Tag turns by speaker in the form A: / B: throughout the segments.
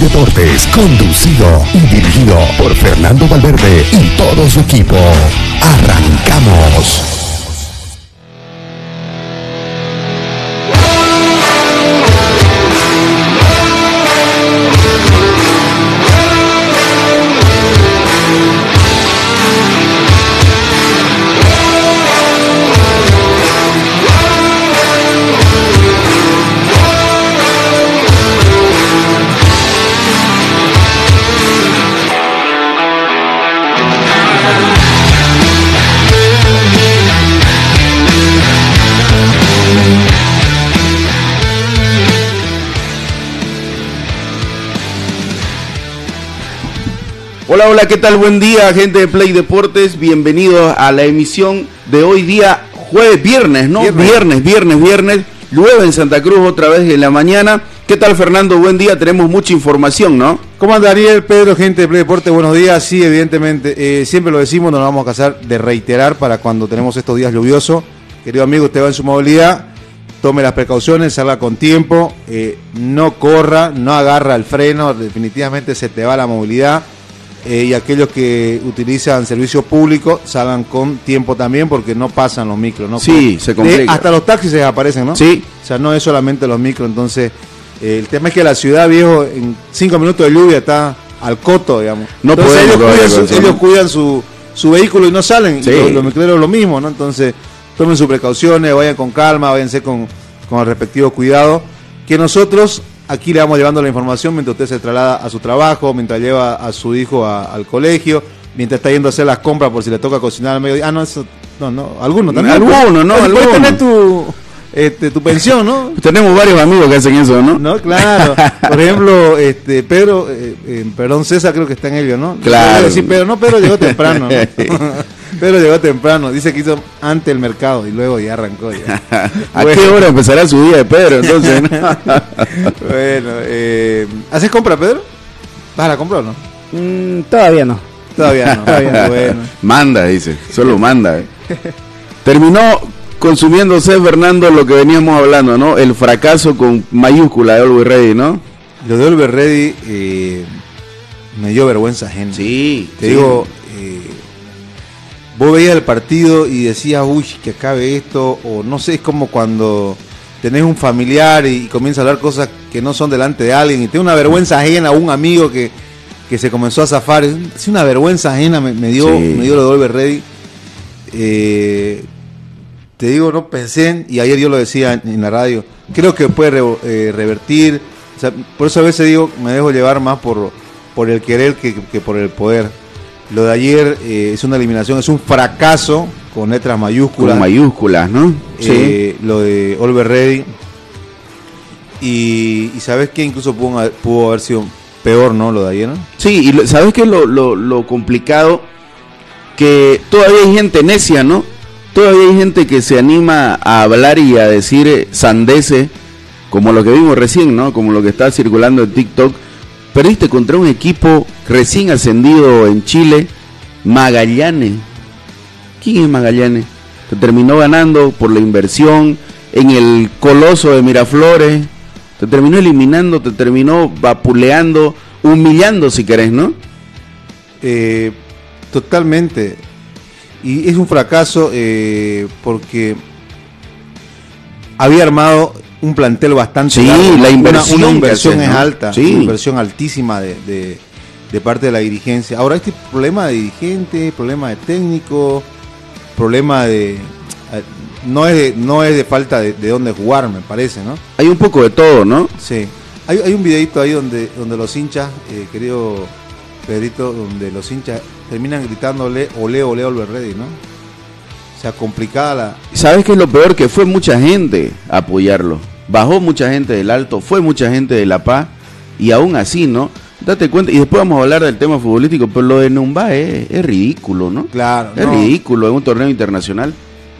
A: Deportes, conducido y dirigido por Fernando Valverde y todo su equipo. Arrancamos.
B: Hola, hola, ¿qué tal? Buen día, gente de Play Deportes. Bienvenidos a la emisión de hoy día, jueves, viernes, ¿no?
C: Viernes.
B: Viernes, viernes, viernes. Llueve en Santa Cruz otra vez en la mañana. ¿Qué tal, Fernando? Buen día, tenemos mucha información, ¿no?
C: ¿Cómo anda Ariel, Pedro, gente de Play Deporte? Buenos días. Sí, evidentemente, eh, siempre lo decimos, no nos vamos a casar de reiterar para cuando tenemos estos días lluviosos. Querido amigo, usted va en su movilidad, tome las precauciones, salga con tiempo, eh, no corra, no agarra el freno, definitivamente se te va la movilidad. Eh, y aquellos que utilizan servicio público salgan con tiempo también porque no pasan los micros, ¿no?
B: Sí, se
C: Eh,
B: complica.
C: hasta los taxis se desaparecen, ¿no?
B: Sí.
C: O sea, no es solamente los micros, entonces eh, el tema es que la ciudad, viejo, en cinco minutos de lluvia está al coto, digamos.
B: No
C: entonces
B: podemos
C: ellos cuidan, su, su, su vehículo y no salen.
B: Sí.
C: Los, los micreros lo mismo, ¿no? Entonces, tomen sus precauciones, vayan con calma, váyanse con, con el respectivo cuidado. Que nosotros aquí le vamos llevando la información mientras usted se traslada a su trabajo, mientras lleva a su hijo a- al colegio, mientras está yendo a hacer las compras por si le toca cocinar al mediodía. Ah, no, eso, no, no, algunos también.
B: Algunos, ¿no?
C: Puedes
B: Algunos.
C: tener tu, este, tu pensión, ¿no?
B: Tenemos varios amigos que hacen eso, ¿no?
C: No, claro. Por ejemplo, este Pedro, eh, eh, perdón, César creo que está en ello, ¿no?
B: Claro.
C: Sí, Pedro, no, Pedro llegó temprano. ¿no? Pedro llegó temprano. Dice que hizo ante el mercado y luego ya arrancó. Ya.
B: ¿A
C: Bueno.
B: qué hora empezará su día de Pedro, entonces? no?
C: Bueno, eh, ¿haces compra, Pedro? ¿Vas a la compra o no?
D: Mm, todavía no.
C: Todavía no.
D: Todavía no.
C: Bueno.
B: Manda, dice, solo manda. eh. Terminó consumiéndose, Fernando, lo que veníamos hablando, ¿no? El fracaso con mayúscula de Always Ready, ¿no?
C: Lo de Oliver Ready eh, me dio vergüenza ajena.
B: Sí,
C: Te digo, vos veías el partido y decías, uy, que acabe esto, o no sé, es como cuando tenés un familiar y, comienza a hablar cosas que no son delante de alguien y te una vergüenza ajena a un amigo que, que se comenzó a zafar. Es una vergüenza ajena, me, me dio,
B: Sí.
C: me dio lo de Oliver Ready. Eh, te digo, no pensé, en- y ayer yo lo decía en, en la radio, creo que puede re- eh, revertir. O sea, por eso a veces digo, me dejo llevar más por, por el querer que, que por el poder. Lo de ayer eh, es una eliminación, es un fracaso con letras mayúsculas.
B: con mayúsculas, ¿no?
C: Eh, Lo de Oliver Ready. Y, y sabes que incluso pudo, haber- pudo haber sido peor, ¿no? Lo de ayer, ¿no?
B: Sí, y lo- ¿sabes qué es lo, lo, lo complicado? Que todavía hay gente necia, ¿no? Todavía hay gente que se anima a hablar y a decir sandeces, como lo que vimos recién, ¿no? Como lo que está circulando en TikTok. Perdiste contra un equipo recién ascendido en Chile, Magallanes. ¿Quién es Magallanes? Te terminó ganando por la inversión en el coloso de Miraflores. Te terminó eliminando, te terminó vapuleando, humillando si querés, ¿no?
C: Eh, totalmente. Y es un fracaso eh, porque había armado un plantel bastante
B: Sí,
C: largo,
B: la inversión
C: una,
B: que
C: inversión
B: haces,
C: es alta,
B: Sí.
C: una inversión altísima de, de- de parte de la dirigencia. Ahora este problema de dirigente, problema de técnico, problema de no es de, no es de falta de, de dónde jugar, me parece, ¿no?
B: Hay un poco de todo, ¿no?
C: Sí. Hay, hay un videito ahí donde, donde los hinchas, eh, querido Pedrito, donde los hinchas terminan gritándole ole, ole, ole, ready, ¿no? O sea, complicada la...
B: ¿Sabes qué es lo peor? Que fue mucha gente a apoyarlo. Bajó mucha gente del Alto, fue mucha gente de La Paz, y aún así, ¿no? Date cuenta, y después vamos a hablar del tema futbolístico, pero lo de Numba es, es ridículo, ¿no?
C: Claro,
B: Es
C: no.
B: ridículo en un torneo internacional.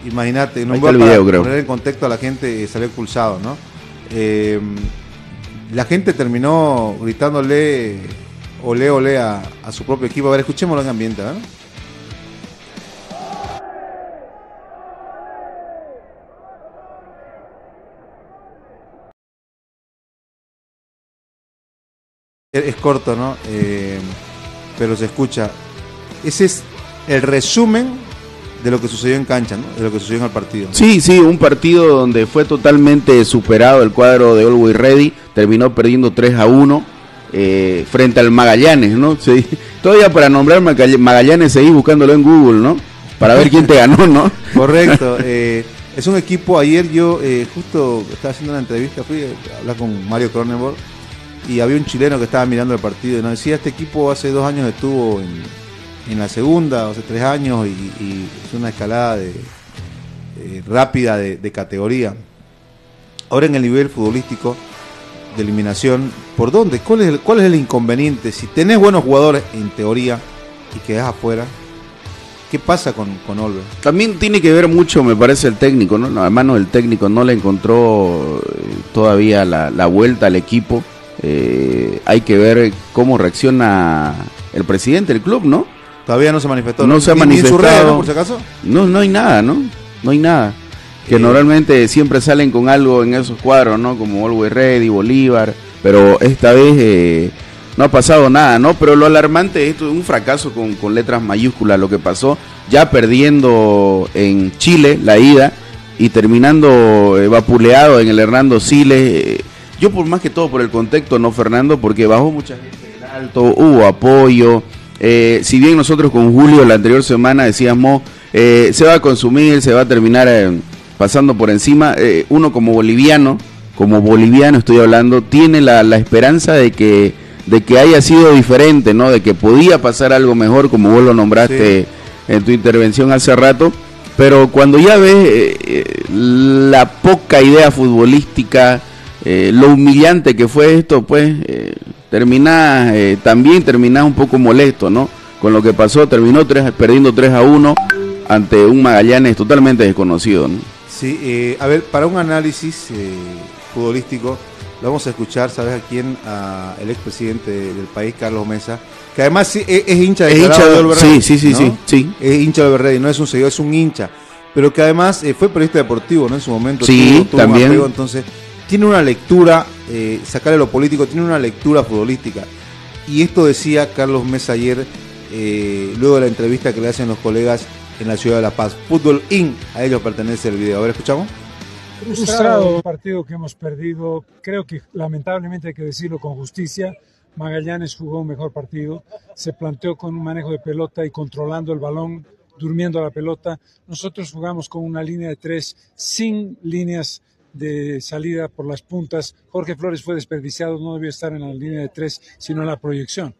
C: Imagínate, para
B: video,
C: poner en contexto a la gente, eh, salió expulsado, ¿no? Eh, la gente terminó gritándole ole, ole a, a su propio equipo. A ver, escuchémoslo en ambiente, ¿no? Es, corto, ¿no? Eh, pero se escucha. Ese es el resumen de lo que sucedió en cancha, ¿no? De lo que sucedió en el partido.
B: Sí, sí, un partido donde fue totalmente superado el cuadro de Always Ready, terminó perdiendo 3 a 1 eh, frente al Magallanes, ¿no? Sí, todavía para nombrar Magall- Magallanes seguís buscándolo en Google, ¿no? Para ver quién te ganó, ¿no?
C: Correcto. eh, es un equipo, ayer yo eh, justo estaba haciendo una entrevista, fui a hablar con Mario Cronenberg y había un chileno que estaba mirando el partido y nos decía, este equipo hace dos años estuvo en, en la segunda, hace tres años y, es una escalada de, eh, rápida de, categoría. Ahora en el nivel futbolístico de eliminación, ¿por dónde? ¿Cuál es el, cuál es el inconveniente? Si tenés buenos jugadores en teoría y quedás afuera, ¿qué pasa con, con Olver?
B: También tiene que ver mucho, me parece, el técnico, ¿no? Mano del técnico no le encontró eh, todavía la, la vuelta al equipo. Eh, hay que ver cómo reacciona el presidente del club, ¿no?
C: Todavía no se manifestó.
B: No se ha
C: ni en
B: manifestado.
C: redes, ¿no? Por si acaso.
B: No, no hay nada, ¿no? No hay nada. Que
C: Eh.
B: normalmente siempre salen con algo en esos cuadros, ¿no? Como Always Ready, Bolívar, pero esta vez eh, no ha pasado nada, ¿no? Pero lo alarmante, esto es un fracaso con, con letras mayúsculas, lo que pasó, ya perdiendo en Chile la ida y terminando eh, vapuleado en el Hernando Siles. Yo por más que todo por el contexto, ¿no, Fernando? Porque bajó mucha gente del alto, hubo apoyo. Eh, si bien nosotros con Julio la anterior semana decíamos, eh, se va a consumir, se va a terminar eh, pasando por encima, eh, uno como boliviano, como boliviano estoy hablando, tiene la, la esperanza de que, de que haya sido diferente, ¿no? De que podía pasar algo mejor, como vos lo nombraste en tu intervención hace rato. Pero cuando ya ves eh, la poca idea futbolística, eh, lo humillante que fue esto, pues eh, terminás, eh, también terminás un poco molesto, ¿no? Con lo que pasó, terminó tres, perdiendo 3 a 1 ante un Magallanes totalmente desconocido, ¿no?
C: Sí, eh, a ver, para un análisis eh, futbolístico, lo vamos a escuchar, ¿sabes a quién? A el expresidente del país, Carlos Mesa, que además sí, es, es hincha de
B: Es hincha de- sí, sí, sí,
C: ¿no?
B: sí, sí.
C: Es hincha de Olver Ready, no es un seguidor, es un hincha. Pero que además eh, fue periodista deportivo, ¿no? En su momento.
B: Sí,
C: un
B: también.
C: apego, entonces, tiene una lectura, eh, sacarle lo político, tiene una lectura futbolística. Y esto decía Carlos Mesa ayer, eh, luego de la entrevista que le hacen los colegas en la ciudad de La Paz. Fútbol In, a ellos pertenece el video. A ver, escuchamos.
D: Frustrado partido que hemos perdido. Creo que lamentablemente hay que decirlo con justicia. Magallanes jugó un mejor partido. Se planteó con un manejo de pelota y controlando el balón, durmiendo la pelota. Nosotros jugamos con una línea de tres sin líneas de salida por las puntas. Jorge Flores fue desperdiciado, no debió estar en la línea de tres, sino en la proyección.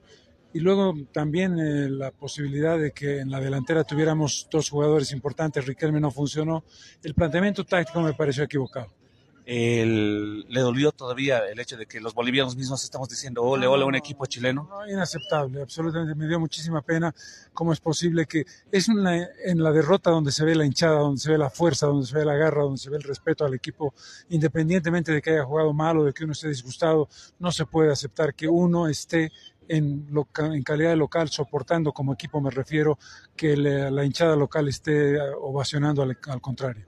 D: Y luego también eh, la posibilidad de que en la delantera tuviéramos dos jugadores importantes. Riquelme no funcionó. El planteamiento táctico me pareció equivocado.
E: El- le dolió todavía el hecho de que los bolivianos mismos estamos diciendo ole, ole, un equipo chileno.
D: No, inaceptable, absolutamente. Me dio muchísima pena cómo es posible que es una- en la derrota donde se ve la hinchada, donde se ve la fuerza, donde se ve la garra, donde se ve el respeto al equipo, independientemente de que haya jugado mal o de que uno esté disgustado, no se puede aceptar que uno esté en, loca- en calidad de local soportando como equipo, me refiero, que le- la hinchada local esté ovacionando al, al contrario.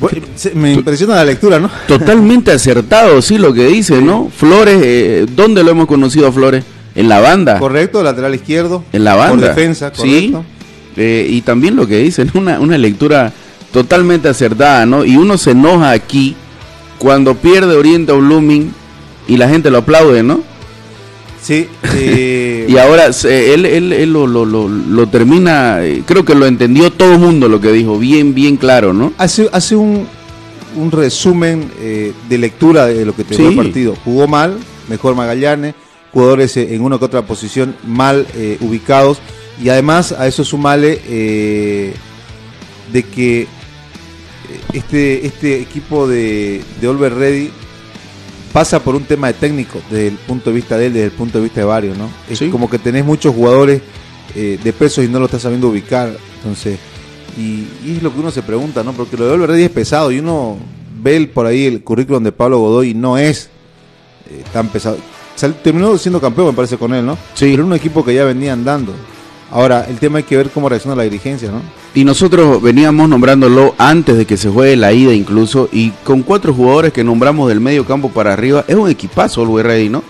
C: Bueno, me impresiona la lectura, ¿no?
B: Totalmente acertado, sí, lo que dice, ¿no? Flores, eh, ¿dónde lo hemos conocido a Flores? En la banda.
C: Correcto, lateral izquierdo.
B: En la banda.
C: Por defensa,
B: Sí.
C: correcto.
B: Eh, y también lo que dicen, una, una lectura totalmente acertada, ¿no? Y uno se enoja aquí cuando pierde Oriente o Blooming y la gente lo aplaude, ¿no?
C: Sí. eh,
B: Y ahora se- él, él, él lo, lo, lo, lo termina, eh, creo que lo entendió todo el mundo lo que dijo, bien, bien claro, ¿no?
C: hace, hace un, un resumen eh, de lectura de lo que te
B: Sí.
C: el partido. Jugó mal, mejor Magallanes, jugadores eh, en una que otra posición mal eh, ubicados y además a eso sumale eh, de que eh, este, este equipo de, de Olver Ready pasa por un tema de técnico desde el punto de vista de él, desde el punto de vista de varios, ¿no? Es
B: Sí.
C: como que tenés muchos jugadores eh, de peso y no lo estás sabiendo ubicar, entonces y, y es lo que uno se pregunta, ¿no? Porque lo de Ready es pesado y uno ve el- por ahí el currículum de Pablo Godoy y no es eh, tan pesado. Terminó siendo campeón, me parece, con él, ¿no?
B: Sí.
C: Pero era un equipo que ya venía andando. Ahora, el tema hay que ver cómo reacciona la dirigencia, ¿no?
B: Y nosotros veníamos nombrándolo antes de que se juegue la ida incluso, y con cuatro jugadores que nombramos del medio campo para arriba, es un equipazo el Ready, ¿no?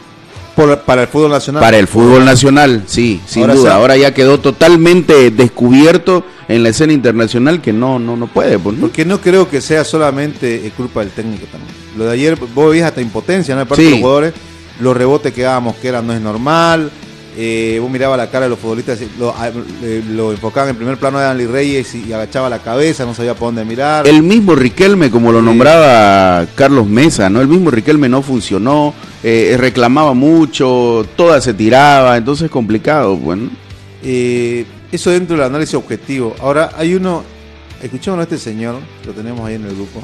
C: Por- para el fútbol nacional.
B: Para el fútbol nacional, sí, sin
C: Ahora
B: duda.
C: sí.
B: Ahora ya quedó totalmente descubierto en la escena internacional que no, no, no puede, pues, ¿no?
C: Porque no creo que sea solamente eh, culpa del técnico también. Lo de ayer, vos veías hasta impotencia, ¿no? De parte
B: Sí.
C: de los jugadores, los rebotes que daba Mosquera no es normal. Eh, vos mirabas la cara de los futbolistas, lo, eh, enfocaban en primer plano de Danley Reyes y, y agachaba la cabeza, no sabía por dónde mirar.
B: El mismo Riquelme, como lo
C: Sí.
B: nombraba Carlos Mesa, ¿no? El mismo Riquelme no funcionó, eh, reclamaba mucho, toda se tiraba, entonces es complicado, bueno.
C: Eh, eso dentro del análisis objetivo. Ahora, hay uno, escuchémoslo a este señor, lo tenemos ahí en el grupo,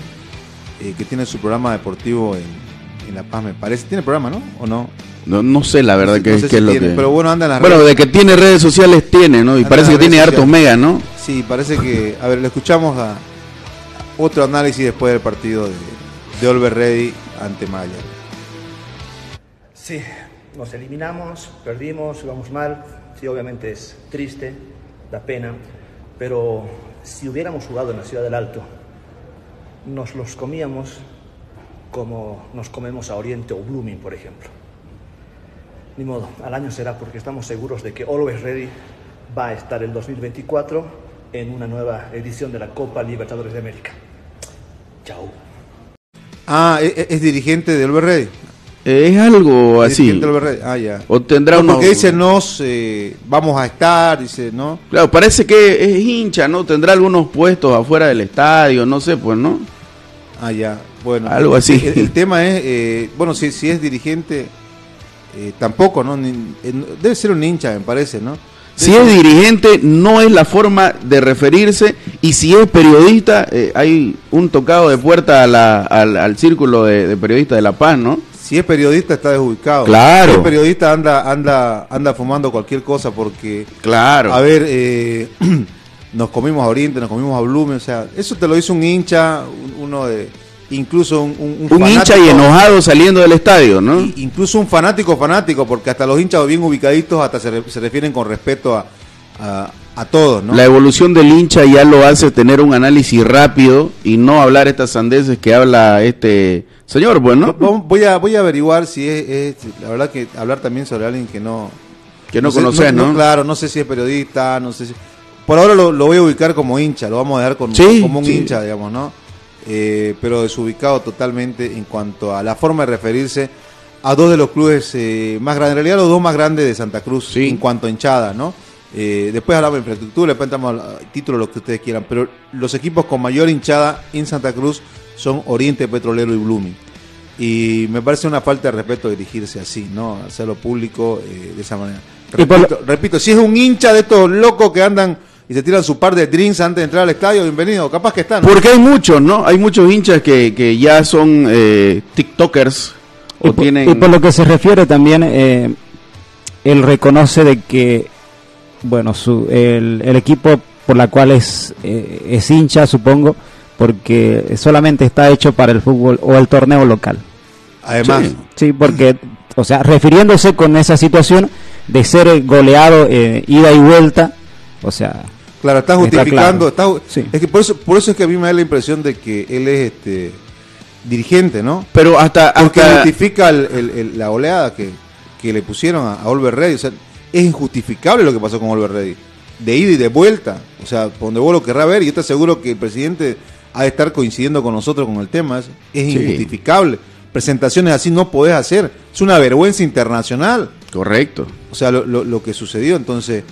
C: eh, que tiene su programa deportivo en, en La Paz, me parece. ¿Tiene programa, no? ¿O no?
B: No, no sé la verdad
C: No sé-
B: que,
C: no sé
B: que
C: si
B: es lo
C: tiene,
B: que...
C: Pero bueno, anda en las
B: Bueno,
C: redes.
B: de que tiene redes sociales tiene, ¿no? Y
C: Anda
B: parece que tiene
C: redes
B: hartos
C: sociales.
B: megas, ¿no?
C: Sí, parece que. A ver, le escuchamos a otro análisis después del partido de, de Olver Ready ante Maya.
F: Sí, nos eliminamos, perdimos, vamos mal. Sí, obviamente es triste, da pena, pero si hubiéramos jugado en la Ciudad del Alto, nos los comíamos como nos comemos a Oriente o Blooming, por ejemplo. Ni modo, al año será porque estamos seguros de que Always Ready va a estar el 2024 en una nueva edición de la Copa Libertadores de América. Chao.
C: Ah, es, es dirigente de Olver Ready.
B: Es algo así.
C: dirigente de Olver Ready. Ah, ya.
B: O tendrá
C: No,
B: unos-
C: porque dice nos, eh, vamos a estar, dice, ¿no?
B: Claro, parece que es hincha, ¿no? Tendrá algunos puestos afuera del estadio, no sé, pues, ¿no?
C: Ah, ya. Bueno,
B: Algo así.
C: El, el tema es, eh, bueno, si, si es dirigente, eh, tampoco, ¿no? Eh, debe ser un hincha, me parece, ¿no?
B: Si es dirigente, no es la forma de referirse. Y si es periodista, eh, hay un tocado de puerta a la- al, al círculo de, de periodistas de La Paz, ¿no?
C: Si es periodista está desubicado.
B: Claro.
C: Si es periodista anda, anda, anda fumando cualquier cosa porque,
B: Claro.
C: a ver, eh, nos comimos a Oriente, nos comimos a Blumen, o sea, eso te lo hizo un hincha, uno de, incluso un, un,
B: un hincha y enojado saliendo del estadio, ¿no?
C: y- incluso un fanático fanático, porque hasta los hinchas bien ubicaditos hasta se, re- se refieren con respeto a, a, a todos, ¿no?
B: La evolución del hincha ya lo hace tener un análisis rápido y no hablar estas sandeces que habla este señor, pues, ¿no?
C: Vamos- Voy a, voy a averiguar si es, es- la verdad que hablar también sobre alguien que no...
B: Que no
C: sé-
B: conoces, ¿no?
C: Claro, no sé si es periodista, no sé si... Por ahora lo, lo voy a ubicar como hincha, lo vamos a dejar con-
B: Sí,
C: como un
B: sí.
C: hincha, digamos, ¿no? Eh, pero desubicado totalmente en cuanto a la forma de referirse a dos de los clubes eh, más grandes, en realidad los dos más grandes de Santa Cruz
B: Sí.
C: en cuanto a hinchada, ¿no? Eh, después hablamos de infraestructura, después entramos al título, lo que ustedes quieran, pero los equipos con mayor hinchada en Santa Cruz son Oriente Petrolero y Blooming. Y me parece una falta de respeto dirigirse así, ¿no? Hacerlo público eh, de esa manera. Repito, repito, si es un hincha de estos locos que andan y se tiran su par de drinks antes de entrar al estadio, bienvenido, capaz que están. ¿no?
B: Porque hay muchos, ¿no? Hay muchos hinchas que, que ya son eh, TikTokers
G: Y
B: o
G: por,
B: tienen...
G: y por lo que se refiere también, eh, él reconoce de que, bueno, su, el, el equipo por la cual es, eh, es hincha, supongo, porque solamente está hecho para el fútbol o el torneo local.
C: Además,
B: Sí.
G: Sí, porque, o sea, refiriéndose con esa situación de ser goleado eh, ida y vuelta, o sea,
C: claro, está
G: Está
C: justificando.
G: claro.
C: está-
G: Sí.
C: Es que por eso, por eso es que a mí me da la impresión de que él es este dirigente, ¿no?
B: Pero hasta...
C: Porque
B: hasta
C: justifica el- el- el- la oleada que, que le pusieron a, a Oliver Ready. O sea, es injustificable lo que pasó con Oliver Ready. De ida y de vuelta. O sea, por donde vos lo querrás ver, y yo te aseguro que el presidente ha de estar coincidiendo con nosotros con el tema. Es, es
B: Sí.
C: injustificable. Presentaciones así no podés hacer. Es una vergüenza internacional.
B: Correcto.
C: O sea, lo, lo- lo que sucedió. Entonces,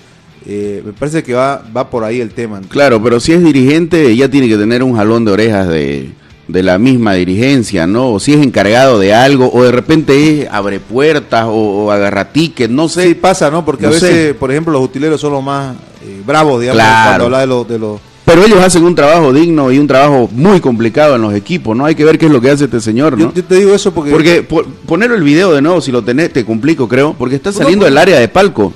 C: eh, me parece que va, va por ahí el tema.
B: Claro, pero si es dirigente ya tiene que tener un jalón de orejas de, de la misma dirigencia, ¿no? O si es encargado de algo, o de repente es abre puertas o, o agarra tickets, no sé.
C: Sí, pasa, ¿no? Porque
B: No
C: a veces,
B: sé.
C: por ejemplo, los utileros son los más eh, bravos, digamos,
B: Claro.
C: cuando habla de los... De los
B: Pero ellos hacen un trabajo digno y un trabajo muy complicado en los equipos, ¿no? Hay que ver qué es lo que hace este señor, ¿no?
C: yo, yo te digo eso porque...
B: Porque po- poner el video de nuevo, si lo tenés, te complico, creo, porque está saliendo del área de palco.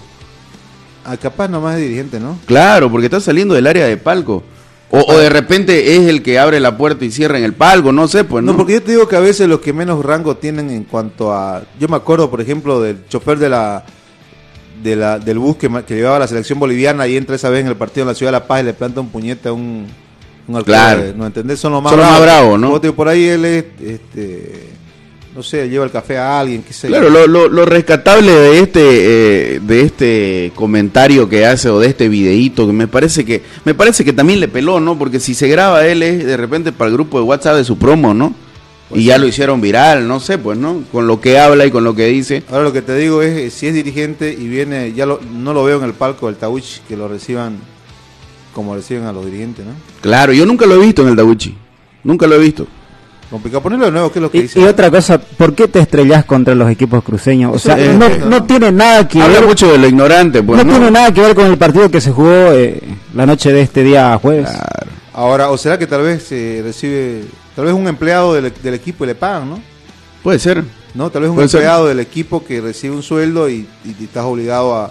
C: Ah, capaz nomás es dirigente, ¿no?
B: Claro, porque está saliendo del área de palco. O, o de repente es el que abre la puerta y cierra en el palco, no sé, pues no.
C: No, porque yo te digo que a veces los que menos rango tienen en cuanto a... Yo me acuerdo, por ejemplo, del chofer de la de la, del bus que, que llevaba a la selección boliviana y entra esa vez en el partido en la ciudad de La Paz y le planta un puñete a un, un arquero
B: Claro.
C: ¿No entendés? Son los más
B: Son los más bravos, ¿no?
C: Por ahí él es, este, no sé, lleva el café a alguien, qué sé.
B: Claro, lo, lo, lo rescatable de este eh, de este comentario que hace o de este videíto que me parece que me parece que también le peló, ¿no? Porque si se graba él es de repente para el grupo de WhatsApp de su promo, ¿no?
C: Pues
B: y ya lo hicieron viral, no sé, pues, ¿no? Con lo que habla y con lo que dice.
C: Ahora lo que te digo es, eh, si es dirigente y viene, ya lo- no lo veo en el palco del Tawich, que lo reciban como reciben a los dirigentes, ¿no?
B: Claro, yo nunca lo he visto en el Dawichi. Nunca lo he visto.
C: Complicado. Ponerlo de nuevo, ¿qué es lo que
G: Y,
C: dice?
G: y otra cosa, ¿por qué te estrellas contra los equipos cruceños? O sea, no,
C: entiendo.
G: no tiene nada que
B: Habla
G: ver,
B: mucho de lo ignorante, pues,
G: no,
B: ¿no?
G: tiene nada que ver con el partido que se jugó eh, la noche de este día jueves.
B: Claro.
C: Ahora, o será que tal vez eh, recibe, tal vez un empleado del, del equipo y le pagan, ¿no?
B: Puede ser.
C: ¿No? Tal vez un
B: Puede ser.
C: empleado del equipo que recibe un sueldo y, y- y estás obligado a,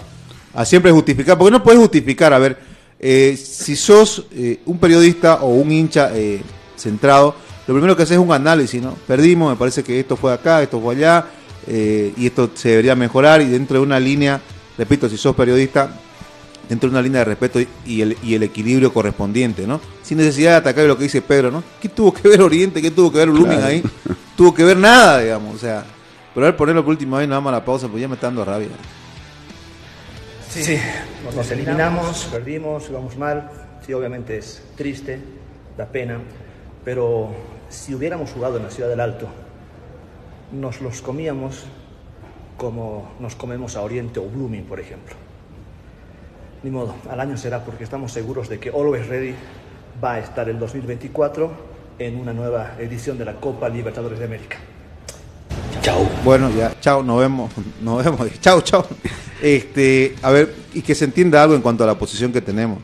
C: a siempre justificar, porque no puedes justificar, a ver, eh, si sos eh, un periodista o un hincha eh, centrado, lo primero que haces es un análisis, ¿no? Perdimos, me parece que esto fue acá, esto fue allá, eh, y esto se debería mejorar, y dentro de una línea, repito, si sos periodista, dentro de una línea de respeto y- y el, y el equilibrio correspondiente, ¿no? Sin necesidad de atacar lo que dice Pedro, ¿no? ¿Qué tuvo que ver Oriente? ¿Qué tuvo que ver Blooming
B: Claro.
C: ahí? Tuvo que ver nada, digamos, o sea. Pero a ver, ponerlo por última vez, nada más a la pausa, pues ya me está dando rabia.
F: Sí, nos eliminamos, perdimos, jugamos mal. Sí, obviamente es triste, da pena. Pero si hubiéramos jugado en la Ciudad del Alto, nos los comíamos como nos comemos a Oriente o Blooming, por ejemplo. Ni modo, al año será porque estamos seguros de que Always Ready va a estar el 2024 en una nueva edición de la Copa Libertadores de América. Chao.
C: Bueno, ya, chao, nos vemos, nos vemos, chao, chao. Este, a ver, y que se entienda algo en cuanto a la posición que tenemos.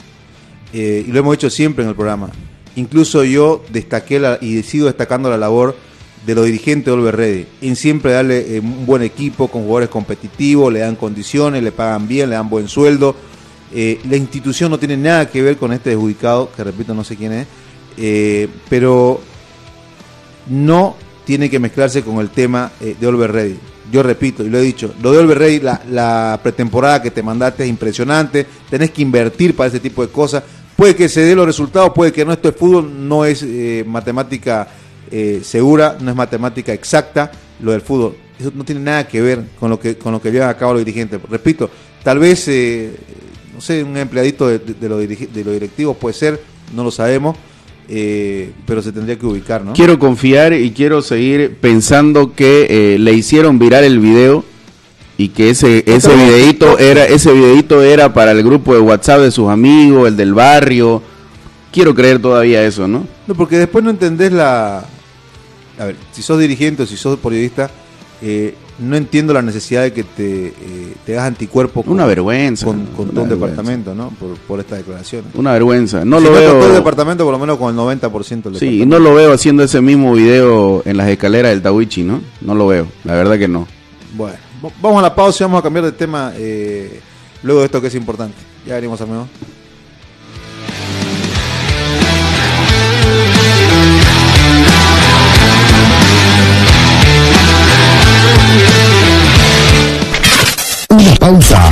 C: Eh, y lo hemos hecho siempre en el programa. Incluso yo destaqué la, y sigo destacando la labor de los dirigentes de Olver Ready, en siempre darle eh, un buen equipo con jugadores competitivos, le dan condiciones, le pagan bien, le dan buen sueldo. Eh, la institución no tiene nada que ver con este desubicado, que repito, no sé quién es, eh, pero no tiene que mezclarse con el tema de Olver Ready. Yo repito, y lo he dicho, lo de Olver Ready, la, la pretemporada que te mandaste es impresionante, tenés que invertir para ese tipo de cosas. Puede que se dé los resultados, puede que no, esto es fútbol, no es eh, matemática eh, segura, no es matemática exacta, lo del fútbol. Eso no tiene nada que ver con lo que, con lo que llevan a cabo los dirigentes. Repito, tal vez, eh, no sé, un empleadito de, de, de los de los directivos puede ser, no lo sabemos, eh, pero se tendría que ubicar, ¿no?
B: Quiero confiar y quiero seguir pensando que eh, le hicieron viral el video y que ese ese videito era ese videito era para el grupo de WhatsApp de sus amigos, el del barrio. Quiero creer todavía eso, ¿no?
C: No, porque después no entendés la... A ver, si sos dirigente o si sos periodista, eh, no entiendo la necesidad de que te, eh, te hagas anticuerpo
B: Una vergüenza,
C: con, con
B: una
C: todo un departamento, ¿no? Por, por estas declaraciones.
B: Una vergüenza. No
C: Si
B: lo
C: con todo el
B: veo.
C: departamento, por lo menos con el 90% del
B: Sí, y no lo veo haciendo ese mismo video en las escaleras del Tawichi, ¿no? No lo veo. La verdad que no.
C: Bueno, vamos a la pausa y vamos a cambiar de tema eh, luego de esto que es importante. Ya venimos, amigos.
A: Una pausa.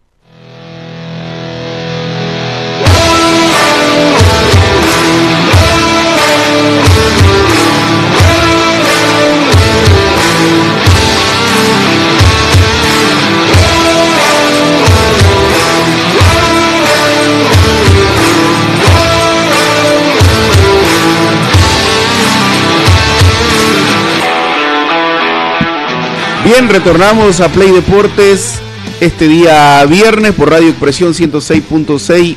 B: Bien, retornamos a Play Deportes este día viernes por Radio Expresión 106.6.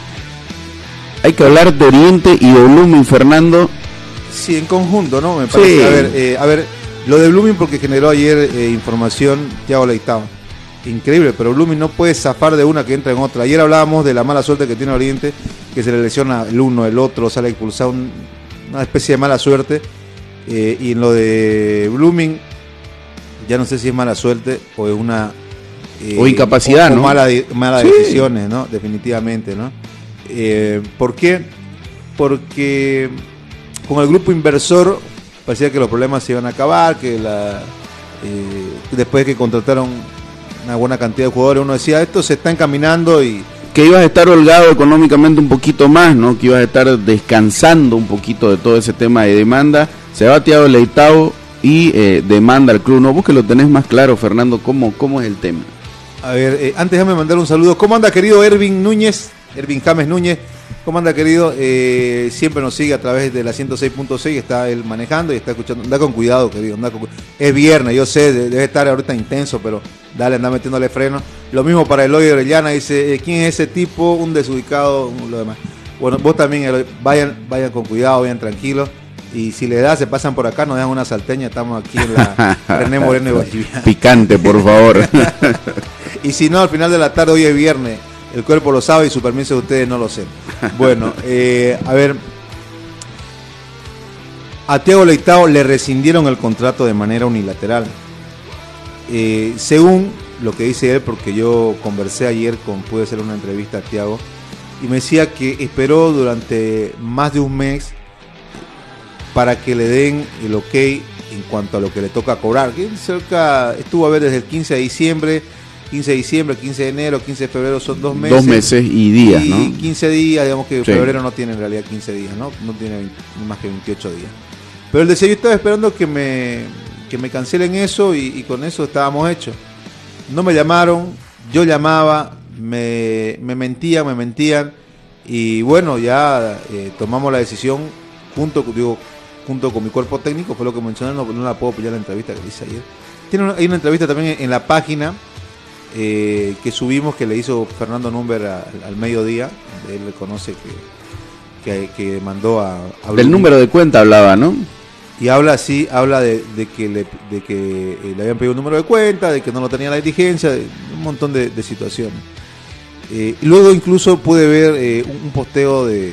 B: Hay que hablar de Oriente y de Blooming, Fernando.
C: Sí, en conjunto, ¿no? Me parece.
B: Sí.
C: A ver, eh, a ver, lo de Blooming porque generó ayer eh, información Thiago Leitao. Increíble, pero Blooming no puede zafar de una que entra en otra. Ayer hablábamos de la mala suerte que tiene Oriente, que se le lesiona el uno, el otro, sale expulsado, un- una especie de mala suerte. Eh, y en lo de Blooming, ya no sé si es mala suerte o es una... eh,
B: O incapacidad,
C: o- o
B: ¿no?
C: mala malas
B: Sí.
C: decisiones, ¿no? Definitivamente, ¿no? Eh, ¿Por qué? Porque con el grupo inversor parecía que los problemas se iban a acabar, que la, eh, después de que contrataron una buena cantidad de jugadores, uno decía, esto se está encaminando y
B: Que ibas a estar holgado económicamente un poquito más, ¿no? Que ibas a estar descansando un poquito de todo ese tema de demanda. Se va Thiago Leitao y eh, demanda al club. No, vos que lo tenés más claro, Fernando, ¿cómo, cómo es el tema?
C: A ver, eh, antes déjame mandar un saludo. ¿Cómo anda, querido Ervin Núñez? Ervin James Núñez. ¿Cómo anda, querido? Eh, siempre nos sigue a través de la 106.6. Está él manejando y está escuchando. Anda con cuidado, querido. anda con es viernes, yo sé, de- debe estar ahorita intenso, pero dale, anda metiéndole freno. Lo mismo para Eloy Orellana. Dice, ¿quién es ese tipo? Un desubicado, lo demás. Bueno, vos también, Eloy, vayan, vayan con cuidado, vayan tranquilos. Y si le da, se pasan por acá, nos dejan una salteña. Estamos aquí en la René Moreno y Valliviana.
B: Picante, por favor.
C: Y si no, al final de la tarde, hoy es viernes, el cuerpo lo sabe y su permiso de ustedes no lo sé. Bueno, eh, a ver. A Thiago Leitao le rescindieron el contrato de manera unilateral. Eh, según lo que dice él, porque yo conversé ayer con, pude hacer una entrevista a Thiago, y me decía que esperó durante más de un mes para que le den el ok en cuanto a lo que le toca cobrar. Que cerca, estuvo a ver desde el 15 de diciembre, 15 de diciembre, 15 de enero, 15 de febrero, son dos meses.
B: Dos meses y días,
C: Y
B: ¿no?
C: 15 días, digamos que
B: Sí.
C: febrero no tiene en realidad 15 días, ¿no? No tiene 20 más que 28 días. Pero él decía, yo estaba esperando que me, que me cancelen eso y, y con eso estábamos hechos. No me llamaron, yo llamaba, me, me mentían, me mentían. Y bueno, ya eh, tomamos la decisión junto, digo, junto con mi cuerpo técnico, fue lo que mencioné, no, no la puedo pillar la entrevista que hice ayer. Tiene una- hay una entrevista también en la página eh, que subimos que le hizo Fernando Number a- al mediodía. donde Él reconoce que, que, que mandó a, a
B: Del número de cuenta hablaba, ¿no?
C: Y habla así, habla de, de que, le, de que eh, le habían pedido un número de cuenta, de que no lo tenía la diligencia, de un montón de, de situaciones. Eh, luego incluso pude ver eh, un, un posteo de,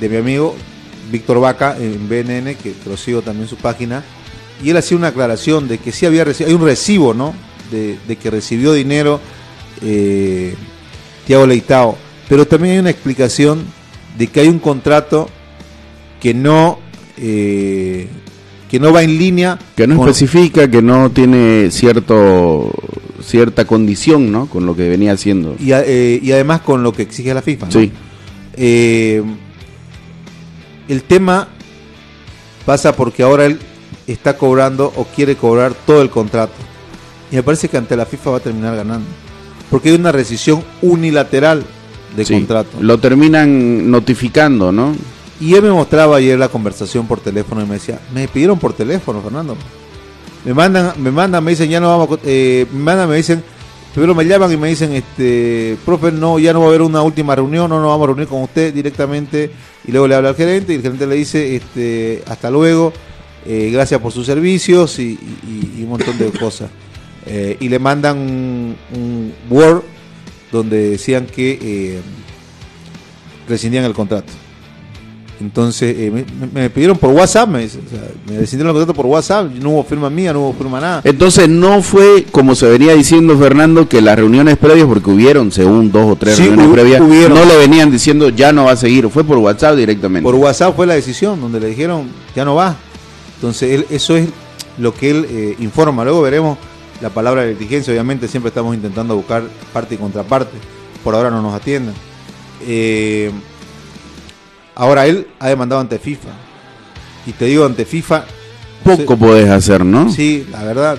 C: de mi amigo Víctor Vaca en BNN, que, que lo sigo también en su página, y él hacía una aclaración de que sí había recibido, hay un recibo, ¿no? De, de que recibió dinero eh, Tiago Leitao, pero también hay una explicación de que hay un contrato que no eh, que no va en línea
B: Que no
C: con-
B: especifica, que no tiene cierto cierta condición, ¿no? Con lo que venía haciendo.
C: y, a- eh, y además con lo que exige la FIFA. ¿no?
B: Sí.
C: Eh, el tema pasa porque ahora él está cobrando o quiere cobrar todo el contrato. Y me parece que ante la FIFA va a terminar ganando. Porque hay una rescisión unilateral de
B: Sí.
C: contrato.
B: Lo terminan notificando, ¿no?
C: Y él me mostraba ayer la conversación por teléfono y me decía, me pidieron por teléfono, Fernando. Me mandan, me mandan, me dicen, ya no vamos, eh, me mandan, me dicen, primero me llaman y me dicen, este, profe, no, ya no va a haber una última reunión, no nos vamos a reunir con usted directamente. Y luego le habla al gerente y el gerente le dice, este, hasta luego, eh, gracias por sus servicios y, un montón de cosas. Eh, y le mandan un, un Word donde decían que eh, rescindían el contrato. Entonces eh, me, me- pidieron por WhatsApp, me, o sea, me el contrato por WhatsApp, no hubo firma mía, no hubo firma nada.
B: Entonces no fue como se venía diciendo Fernando que las reuniones previas, porque hubieron según dos o tres
C: Sí,
B: reuniones previas,
C: hubieron.
B: no le venían diciendo ya no va a seguir, fue por WhatsApp directamente.
C: Por WhatsApp fue la decisión, donde le dijeron ya no va. Entonces él- eso es lo que él eh, informa. Luego veremos la palabra de litigencia, obviamente siempre estamos intentando buscar parte y contraparte. Por ahora no nos atienden. Eh, ahora él ha demandado ante FIFA. Y te digo ante FIFA,
B: Poco podés hacer, ¿no?
C: Sí, la verdad.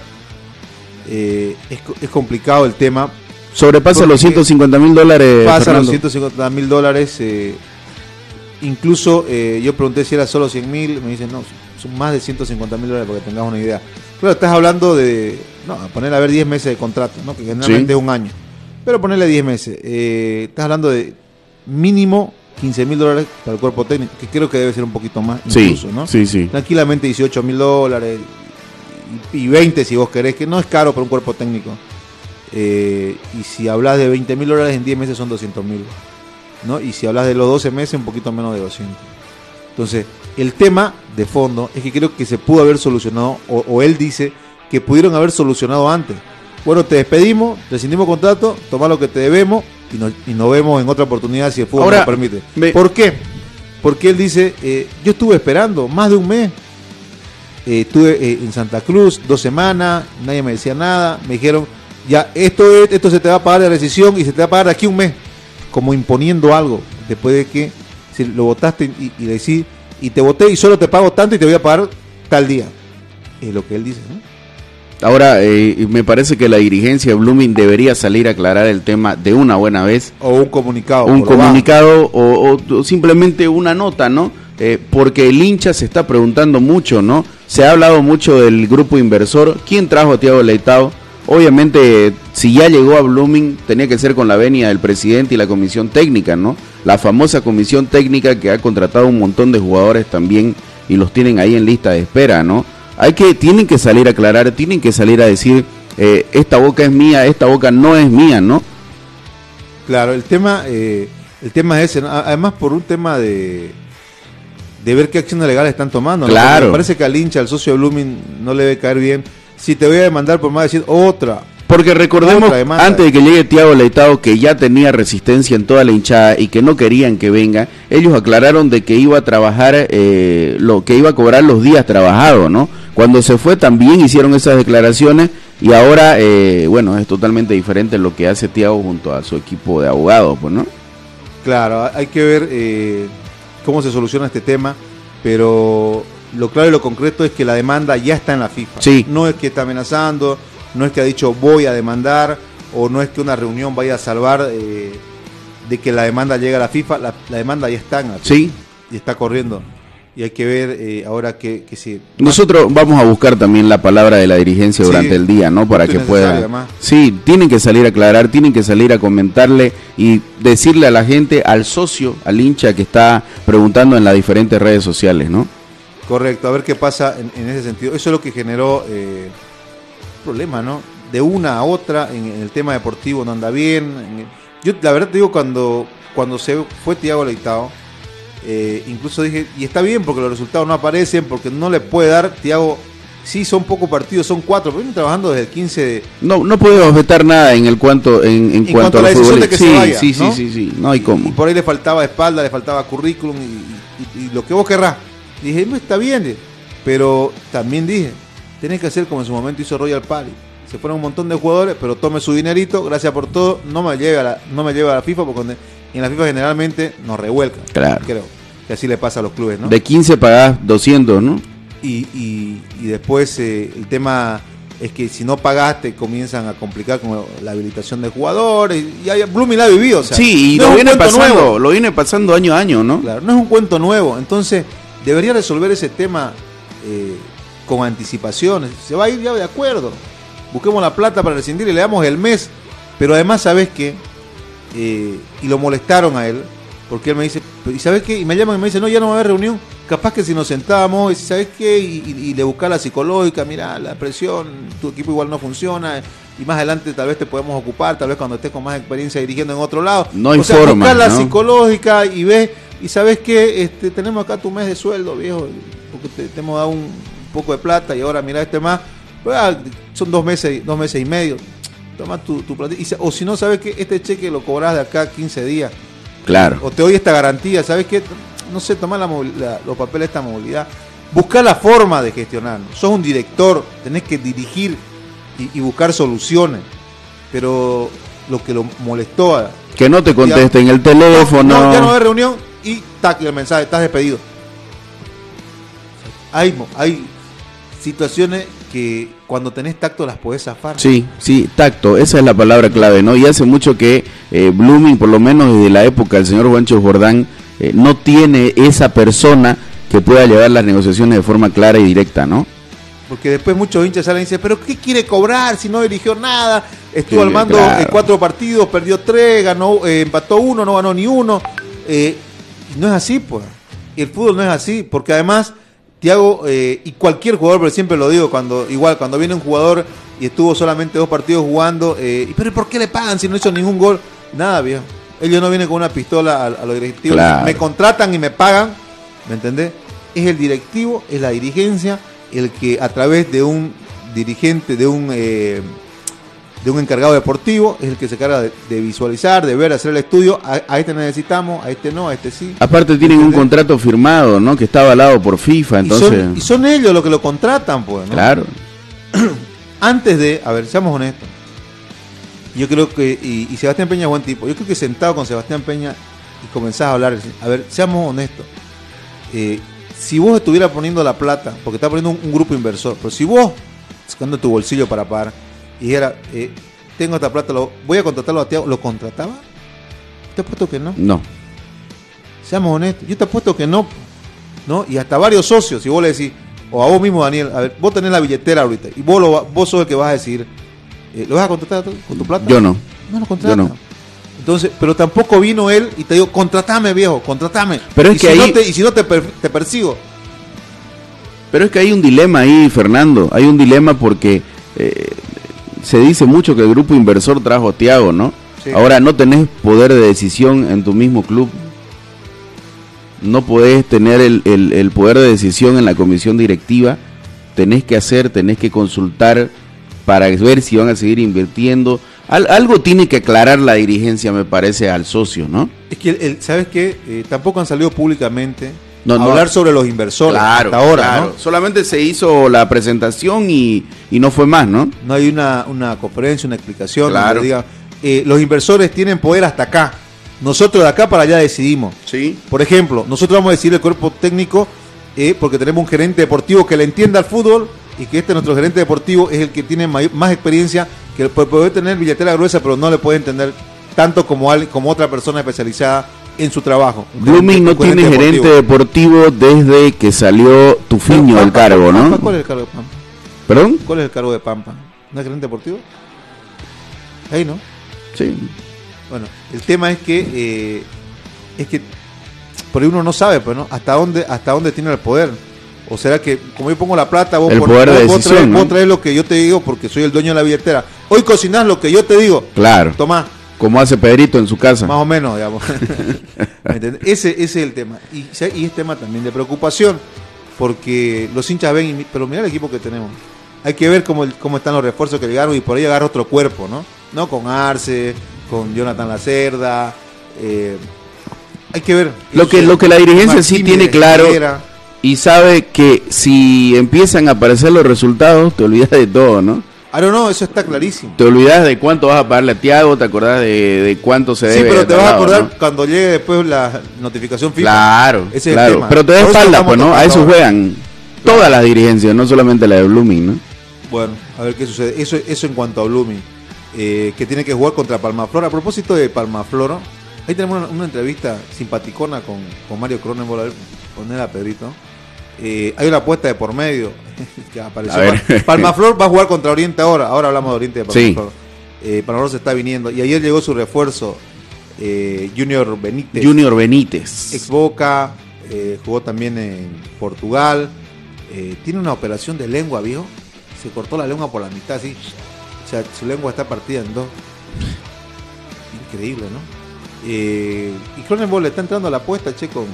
C: eh, es, co- es complicado el tema.
B: Sobrepasa los
C: Porque
B: 150 mil dólares.
C: Pasa los
B: Fernando.
C: 150 mil dólares. eh, incluso eh, yo pregunté si era solo 100 mil. Me dicen, no, son más de 150 mil dólares para que tengas una idea. Claro, estás hablando de, no, ponerle a ver 10 meses de contrato, ¿no? que generalmente
B: Sí.
C: es un año. Pero ponerle 10 meses. Eh, estás hablando de mínimo 15 mil dólares para el cuerpo técnico, que creo que debe ser un poquito más
B: Sí,
C: incluso, ¿no?
B: sí, sí.
C: Tranquilamente 18 mil dólares y, y 20 si vos querés, que no es caro para un cuerpo técnico. Eh, y si hablas de 20 mil dólares en 10 meses son 200 mil. ¿no? Y si hablas de los 12 meses, un poquito menos de 200. Entonces, el tema de fondo es que creo que se pudo haber solucionado, o, o él dice que pudieron haber solucionado antes. Bueno, te despedimos, rescindimos contrato, toma lo que te debemos y nos, y nos vemos en otra oportunidad si el fútbol
B: Ahora,
C: nos permite. ¿Por qué? Porque él dice, eh, yo estuve esperando más de un mes. Eh, estuve eh, en Santa Cruz dos semanas, nadie me decía nada, me dijeron, ya, esto, es- esto se te va a pagar de rescisión y se te va a pagar de aquí un mes, como imponiendo algo, después de que si lo votaste y, y le decís, y te voté y solo te pago tanto y te voy a pagar tal día. Es lo que él dice, ¿no?
B: Ahora, eh, me parece que la dirigencia de Blooming debería salir a aclarar el tema de una buena vez.
C: O un comunicado.
B: un comunicado o, o- o simplemente una nota, ¿no? Eh, porque el hincha se está preguntando mucho, ¿no? Se ha hablado mucho del grupo inversor. ¿Quién trajo a Tiago Leitao? Obviamente, si ya llegó a Blooming, tenía que ser con la venia del presidente y la comisión técnica, ¿no? La famosa comisión técnica que ha contratado un montón de jugadores también y los tienen ahí en lista de espera, ¿no? Hay que, tienen que salir a aclarar, tienen que salir a decir, eh, esta boca es mía, esta boca no es mía, ¿no?
C: Claro, el tema, eh, el tema es ese, ¿no? Además por un tema de, de ver qué acciones legales están tomando. ¿no?
B: Claro.
C: Me parece que al hincha, al socio de Blooming, no le debe caer bien. Si te voy a demandar por más decir otra.
B: Porque recordemos,
C: Otra
B: antes de que llegue Tiago Leitao, que ya tenía resistencia en toda la hinchada y que no querían que venga, ellos aclararon de que iba a trabajar, eh, lo que iba a cobrar los días trabajados, ¿no? Cuando se fue también hicieron esas declaraciones y ahora, eh, bueno, es totalmente diferente lo que hace Tiago junto a su equipo de abogados, pues, ¿no?
C: Claro, hay que ver eh, cómo se soluciona este tema, pero lo claro y lo concreto es que la demanda ya está en la FIFA.
B: Sí.
C: No es que está amenazando, no es que ha dicho voy a demandar, o no es que una reunión vaya a salvar eh, de que la demanda llegue a la FIFA. La, la demanda ya está en la FIFA
B: Sí.
C: y está corriendo. Y hay que ver eh, ahora que, que si
B: Nosotros vamos a buscar también la palabra de la dirigencia
C: Sí,
B: durante el día, ¿no? Para que pueda. Sí, tienen que salir a aclarar, tienen que salir a comentarle y decirle a la gente, al socio, al hincha que está preguntando en las diferentes redes sociales, ¿no?
C: Correcto, a ver qué pasa en, en ese sentido. Eso es lo que generó eh, problema, ¿no? De una a otra, en, en el tema deportivo no anda bien. en- yo la verdad te digo, cuando, cuando se fue Tiago Leitao, eh, incluso dije, y está bien porque los resultados no aparecen, porque no le puede dar, Tiago, sí son pocos partidos, son cuatro, pero vienen trabajando desde el 15 de...
B: No, no podemos objetar nada en el cuanto en, en
C: En
B: cuanto,
C: cuanto a la decisión de que
B: sí,
C: se vaya,
B: sí, sí,
C: ¿no?
B: sí, sí, no hay
C: Y
B: cómo.
C: por ahí le faltaba espalda, le faltaba currículum y, y- y lo que vos querrás. Dije, no está bien, pero también dije, tenés que hacer como en su momento hizo Royal Party. Se fueron un montón de jugadores, pero tome su dinerito, gracias por todo, no me lleve a la, no me lleve a la FIFA, porque donde- en la FIFA generalmente nos revuelcan.
B: Claro.
C: Creo que así le pasa a los clubes, ¿no?
B: De 15 pagás 200, ¿no?
C: Y, y- y después eh, el tema es que si no pagaste comienzan a complicar con la habilitación de jugadores. Y hay, Blooming la ha vivido. o sea,
B: sí, y
C: no
B: lo viene pasando,
C: nuevo.
B: lo viene pasando año a año, ¿no?
C: Claro, no es un cuento nuevo. Entonces, debería resolver ese tema eh, con anticipaciones. Se va a ir ya de acuerdo. Busquemos la plata para rescindir y le damos el mes. Pero además, ¿sabes qué? Eh, y lo molestaron a él. Porque él me dice, ¿y sabes qué? Y me llaman y me dicen, no, ya no va a haber reunión. Capaz que si nos sentábamos, y ¿sabes qué? Y, y- y le buscar la psicológica, mira, la presión, tu equipo igual no funciona. Y más adelante tal vez te podemos ocupar, tal vez cuando estés con más experiencia dirigiendo en otro lado.
B: No hay
C: o sea,
B: forma,
C: buscar la
B: ¿no?
C: psicológica y ves, y sabes que este, tenemos acá tu mes de sueldo, viejo, porque te, te hemos dado un poco de plata y ahora mira este más. Ah, son dos meses, dos meses y medio. Toma tu, tu plata. Y sa- o si no, sabes que este cheque lo cobras de acá 15 días.
B: Claro.
C: O te doy esta garantía, ¿sabes qué? No sé, tomar la, los papeles de esta movilidad. Buscar la forma de gestionarlo. Sos un director, tenés que dirigir y, y buscar soluciones. Pero lo que lo molestó a,
B: Que no te contesten el teléfono.
C: no, ya no hay reunión y tac, el mensaje, estás despedido. Hay, hay situaciones que cuando tenés tacto las podés zafar.
B: Sí, sí, tacto, esa es la palabra clave, ¿no? Y hace mucho que eh, Blooming, por lo menos desde la época del señor Juancho Jordán, eh, no tiene esa persona que pueda llevar las negociaciones de forma clara y directa, ¿no?
C: porque después muchos hinchas salen y dicen, pero ¿qué quiere cobrar si no dirigió nada? Estuvo
B: Sí,
C: al mando
B: claro.
C: en cuatro partidos, perdió tres, ganó, eh, empató uno, no ganó ni uno. Eh, no es así, pues. Y el fútbol no es así, porque además, Tiago, eh, y cualquier jugador, pero siempre lo digo, cuando igual cuando viene un jugador y estuvo solamente dos partidos jugando, eh, ¿y pero por qué le pagan si no hizo ningún gol? Nada, viejo. Ellos no vienen con una pistola a, a los directivos.
B: Claro.
C: Me contratan y me pagan, ¿me entendés? Es el directivo, es la dirigencia, el que a través de un dirigente, de un eh, de un encargado deportivo, es el que se encarga de, de visualizar, de ver, hacer el estudio. A, a este necesitamos, a este no, a este sí.
B: Aparte tienen un contrato firmado, ¿no? Que está avalado por FIFA,
C: Y
B: entonces...
C: son, y son ellos los que lo contratan, pues. ¿no?
B: Claro.
C: Antes de, a ver, seamos honestos. Yo creo que, y, y Sebastián Peña es buen tipo, yo creo que sentado con Sebastián Peña y comenzás a hablar, a ver, seamos honestos. Eh, si vos estuvieras poniendo la plata, porque está poniendo un, un grupo inversor, pero si vos, sacando tu bolsillo para pagar, y dijera, eh, tengo esta plata, lo, voy a contratarlo a Tiago, ¿lo contrataba? Te apuesto que no.
B: No.
C: Seamos honestos. Yo te apuesto que no. ¿no? Y hasta varios socios, si vos le decís, o a vos mismo, Daniel, a ver, vos tenés la billetera ahorita, y vos, lo, vos sos el que vas a decir, eh, ¿lo vas a contratar con tu plata?
B: Yo no.
C: No lo contrata.
B: Yo no.
C: Entonces, pero tampoco vino él y te digo, contratame, viejo, contratame.
B: Pero es
C: y
B: que
C: si
B: ahí-
C: no te, y si no te, per- te persigo.
B: Pero es que hay un dilema ahí, Fernando. Hay un dilema porque eh, se dice mucho que el grupo inversor trajo a Tiago, ¿no?
C: Sí.
B: Ahora no tenés poder de decisión en tu mismo club. No podés tener el, el- el poder de decisión en la comisión directiva. Tenés que hacer, tenés que consultar para ver si van a seguir invirtiendo. Al- algo tiene que aclarar la dirigencia, me parece, al socio, ¿no?
C: Es que, el- el- ¿sabes qué? Eh, tampoco han salido públicamente
B: No, no.
C: hablar sobre los inversores
B: Claro,
C: hasta ahora,
B: claro.
C: ¿no?
B: Solamente se hizo la presentación y, y no fue más, ¿no?
C: No hay una, una conferencia, una explicación.
B: Claro.
C: donde diga, eh, los inversores tienen poder hasta acá. Nosotros de acá para allá decidimos.
B: Sí.
C: Por ejemplo, nosotros vamos a decir el cuerpo técnico eh, porque tenemos un gerente deportivo que le entienda al fútbol y que este nuestro gerente deportivo es el que tiene más experiencia, que puede, puede tener billetera gruesa, pero no le puede entender tanto como, al- como otra persona especializada en su trabajo.
B: Blooming no tiene gerente deportivo desde que salió Tufiño del cargo,
C: Pampa,
B: ¿no?
C: ¿Cuál es el cargo de Pampa?
B: ¿Perdón?
C: ¿Cuál es el cargo de Pampa? ¿No es gerente deportivo? Ahí no.
B: Sí.
C: Bueno, el tema es que eh, es que por ahí uno no sabe, pues, ¿no? Hasta dónde hasta dónde tiene el poder. O será que como yo pongo la plata, vos,
B: El poder de
C: vos-
B: decisión,
C: traes,
B: ¿no?
C: vos lo que yo te digo porque soy el dueño de la billetera. Hoy cocinás lo que yo te digo.
B: Claro.
C: Tomá,
B: Como hace Pedrito en su casa.
C: más o menos, digamos. Ese, ese es el tema. Y, y es tema también de preocupación, porque los hinchas ven, pero mira el equipo que tenemos. Hay que ver cómo, están los refuerzos que llegaron y por ahí agarra otro cuerpo, ¿no? No con Arce, con Jonathan Lacerda. eh, hay que ver.
B: Lo que- lo que la dirigencia sí tiene claro-. Y sabe que si empiezan a aparecer los resultados, te olvidas de todo, ¿no?
C: Ah, no, no, eso está clarísimo.
B: Te olvidas de cuánto vas a pagarle a Tiago, te acordás de, de cuánto se
C: Sí,
B: debe.
C: pero
B: de
C: te vas a acordar
B: ¿no?
C: cuando llegue después la notificación FIFA.
B: Claro,
C: Ese es el
B: claro.
C: tema.
B: Pero te da espalda, pues, ¿no? A eso juegan todas las dirigencias, no solamente la de Blooming, ¿no?
C: Bueno, a ver qué sucede. Eso, eso en cuanto a Blooming, eh, que tiene que jugar contra Palmaflor. A propósito de Palmaflor, ahí tenemos una, una entrevista simpaticona con, con Mario Cronenberg, a ver, poner a Pedrito. Eh, hay una apuesta de por medio que apareció. Palmaflor va a jugar contra Oriente ahora. Ahora hablamos de Oriente de
B: Sí.
C: Palmaflor. Eh, Palmaflor se está viniendo. Y ayer llegó su refuerzo, eh, Junior Benítez.
B: Junior Benítez.
C: Ex Boca, jugó también en Portugal. Tiene una operación de lengua, viejo. Se cortó la lengua por la mitad, así. O sea, su lengua está partida en dos. Increíble, ¿no? Y Cronenberg le está entrando a la apuesta, che, con,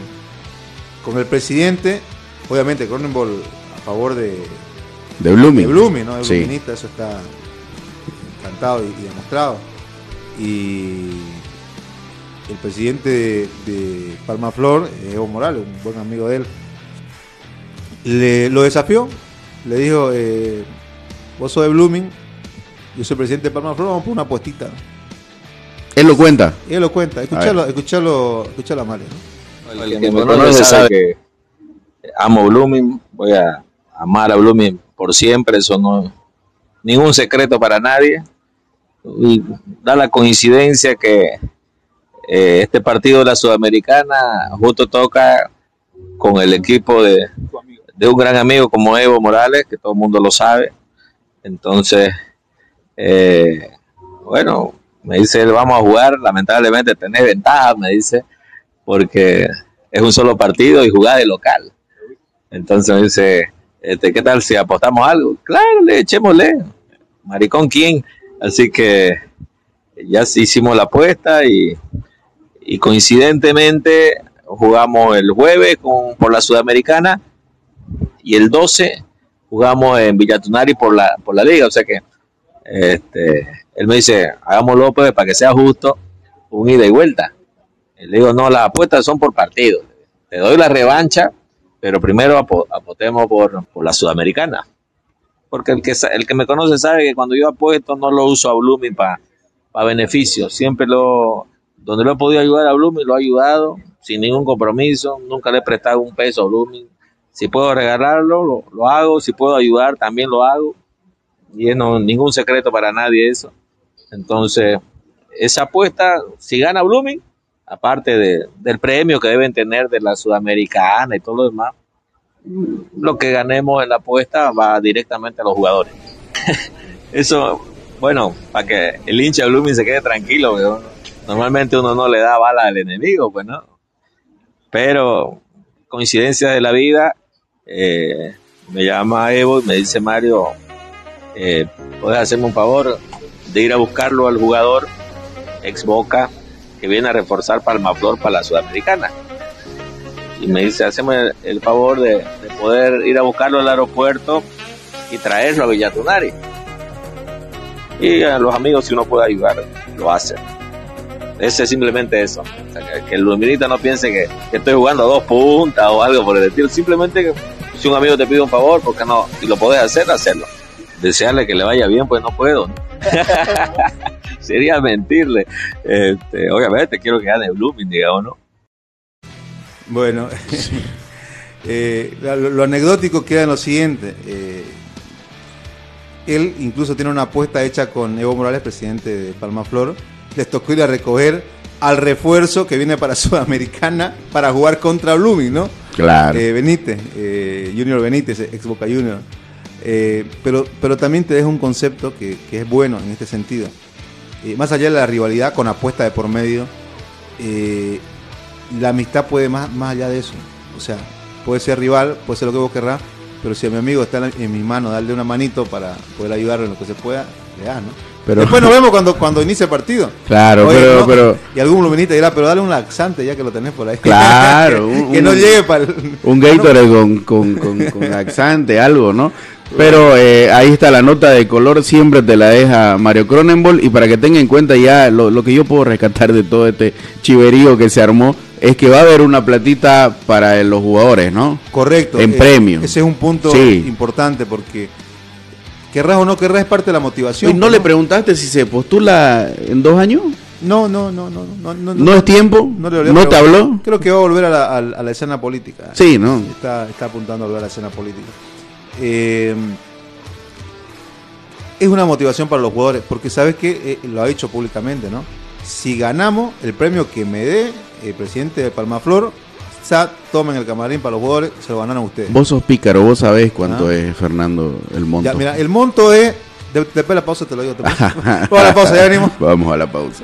C: con el presidente. Obviamente, Cronenberg a favor de,
B: De Blooming.
C: de Blooming, ¿no? De
B: Sí.
C: Eso está cantado y, y demostrado. Y el presidente de, de Palmaflor, eh, Evo Morales, un buen amigo de él, le, lo desafió. Le dijo, eh, vos sos de Blooming, yo soy presidente de Palmaflor, vamos por una apuestita.
B: Él lo cuenta.
C: Él lo cuenta, escuchalo, escuchalo, escuchalo a Mario. ¿no?
H: El que me conoce sabe que amo Blooming, voy a amar a Blooming por siempre, eso no ningún secreto para nadie. Da la coincidencia que eh, este partido de la Sudamericana justo toca con el equipo de, de un gran amigo como Evo Morales, que todo el mundo lo sabe. Entonces, eh, bueno, me dice, vamos a jugar, lamentablemente tenés ventaja, me dice, porque es un solo partido y jugar de local. Entonces me dice, este, ¿qué tal si apostamos algo? Claro, le echémosle. Maricón, ¿quién? Así que ya hicimos la apuesta y, y coincidentemente jugamos el jueves con, por la Sudamericana y el 12 jugamos en Villatunari por la, por la liga. O sea que este, él me dice, hagámoslo pues para que sea justo, un ida y vuelta. Y le digo, no, las apuestas son por partido. Te doy la revancha, pero primero apostemos por, por la Sudamericana. Porque el que, el que me conoce sabe que cuando yo apuesto no lo uso a Blooming para pa beneficio. Siempre lo, donde lo he podido ayudar a Blooming, lo he ayudado sin ningún compromiso. Nunca le he prestado un peso a Blooming. Si puedo regalarlo, lo, hago. Si puedo ayudar, también lo hago. Y es no, ningún secreto para nadie eso. Entonces, esa apuesta, si gana Blooming, aparte de, del premio que deben tener de la Sudamericana y todo lo demás, lo que ganemos en la apuesta va directamente a los jugadores. Eso, bueno, para que el hincha Blooming se quede tranquilo, normalmente uno no le da bala al enemigo, pues no. Pero, coincidencia de la vida, eh, me llama Evo y me dice Mario, eh, ¿puedes hacerme un favor de ir a buscarlo al jugador ex Boca que viene a reforzar Palmaflor para la Sudamericana? y me dice, hacemos el, favor de, poder ir a buscarlo al aeropuerto y traerlo a Villatunari. Y a los amigos, si uno puede ayudar, lo hace. Ese es simplemente eso. que, el luminita no piense que, estoy jugando a dos puntas o algo por el estilo. Simplemente si un amigo te pide un favor, porque no? Y lo puedes hacer, hacerlo. Desearle que le vaya bien, pues no puedo. Sería mentirle. Este, obviamente quiero que gane Blooming, digamos, ¿no?
C: Bueno, eh, lo, anecdótico queda en lo siguiente. Eh, él incluso tiene una apuesta hecha con Evo Morales, presidente de Palma Flor. Les tocó ir a recoger al refuerzo que viene para Sudamericana para jugar contra Blooming, ¿no?
B: Claro.
C: Eh, Benítez, Junior Benítez, ex Boca Junior. pero, pero también te deja un concepto que, que es bueno en este sentido. Más allá de la rivalidad con apuesta de por medio, la amistad puede más, más allá de eso. O sea, puede ser rival, puede ser lo que vos querrás, pero si a mi amigo está en, mi mano, darle una manito para poder ayudarlo en lo que se pueda, le das, ¿no? Pero, Después nos vemos cuando, cuando inicie el partido.
B: Claro, pero, pero.
C: Y algún luminita dirá, pero dale un laxante ya que lo tenés por ahí.
B: Claro.
C: que, no llegue para
B: Un Gatorade con, con, con, con laxante, algo, ¿no? Pero eh, ahí está la nota de color, siempre te la deja Mario Cronenbol. Y para que tenga en cuenta ya lo, lo que yo puedo rescatar de todo este chiverío que se armó, es que va a haber una platita para los jugadores, ¿no?
C: Correcto.
B: En premio.
C: Ese es un punto importante porque querrás o no querrás es parte de la motivación. ¿Y
B: no, le preguntaste si se postula en dos años?
C: No, no, no, no, no, no.
B: ¿No es tiempo? ¿No, te habló?
C: Creo que va a volver a la, a la escena política.
B: Sí, ¿no?
C: Está, está apuntando a volver a la escena política. Eh, es una motivación para los jugadores, porque sabes que eh, lo ha dicho públicamente, ¿no? Si ganamos, el premio que me dé el presidente de Palmaflor, ya tomen el camarín para los jugadores, se lo ganaron ustedes.
B: Vos sos pícaro, vos sabés cuánto ah. es, Fernando, el monto.
C: mira, el monto es. después de la pausa te lo digo. Vamos a la pausa, ya venimos.
B: Vamos a la pausa.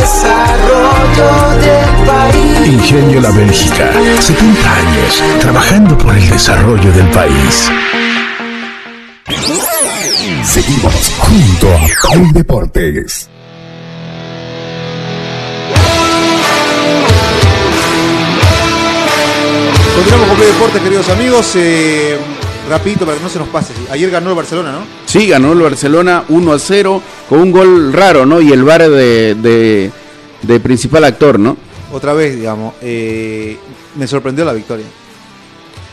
I: Desarrollo del país.
A: Ingenio La Bélgica, 70 años trabajando por el desarrollo del país. Seguimos junto a Play Deportes.
C: Continuamos con Play Deportes, queridos amigos. Eh, rapidito para que no se nos pase. Ayer ganó el Barcelona, ¿no?
B: Sí, ganó el Barcelona 1 a 0 con un gol raro, ¿no? Y el bar de, de, de principal actor, ¿no?
C: Otra vez, digamos, eh, me sorprendió la victoria.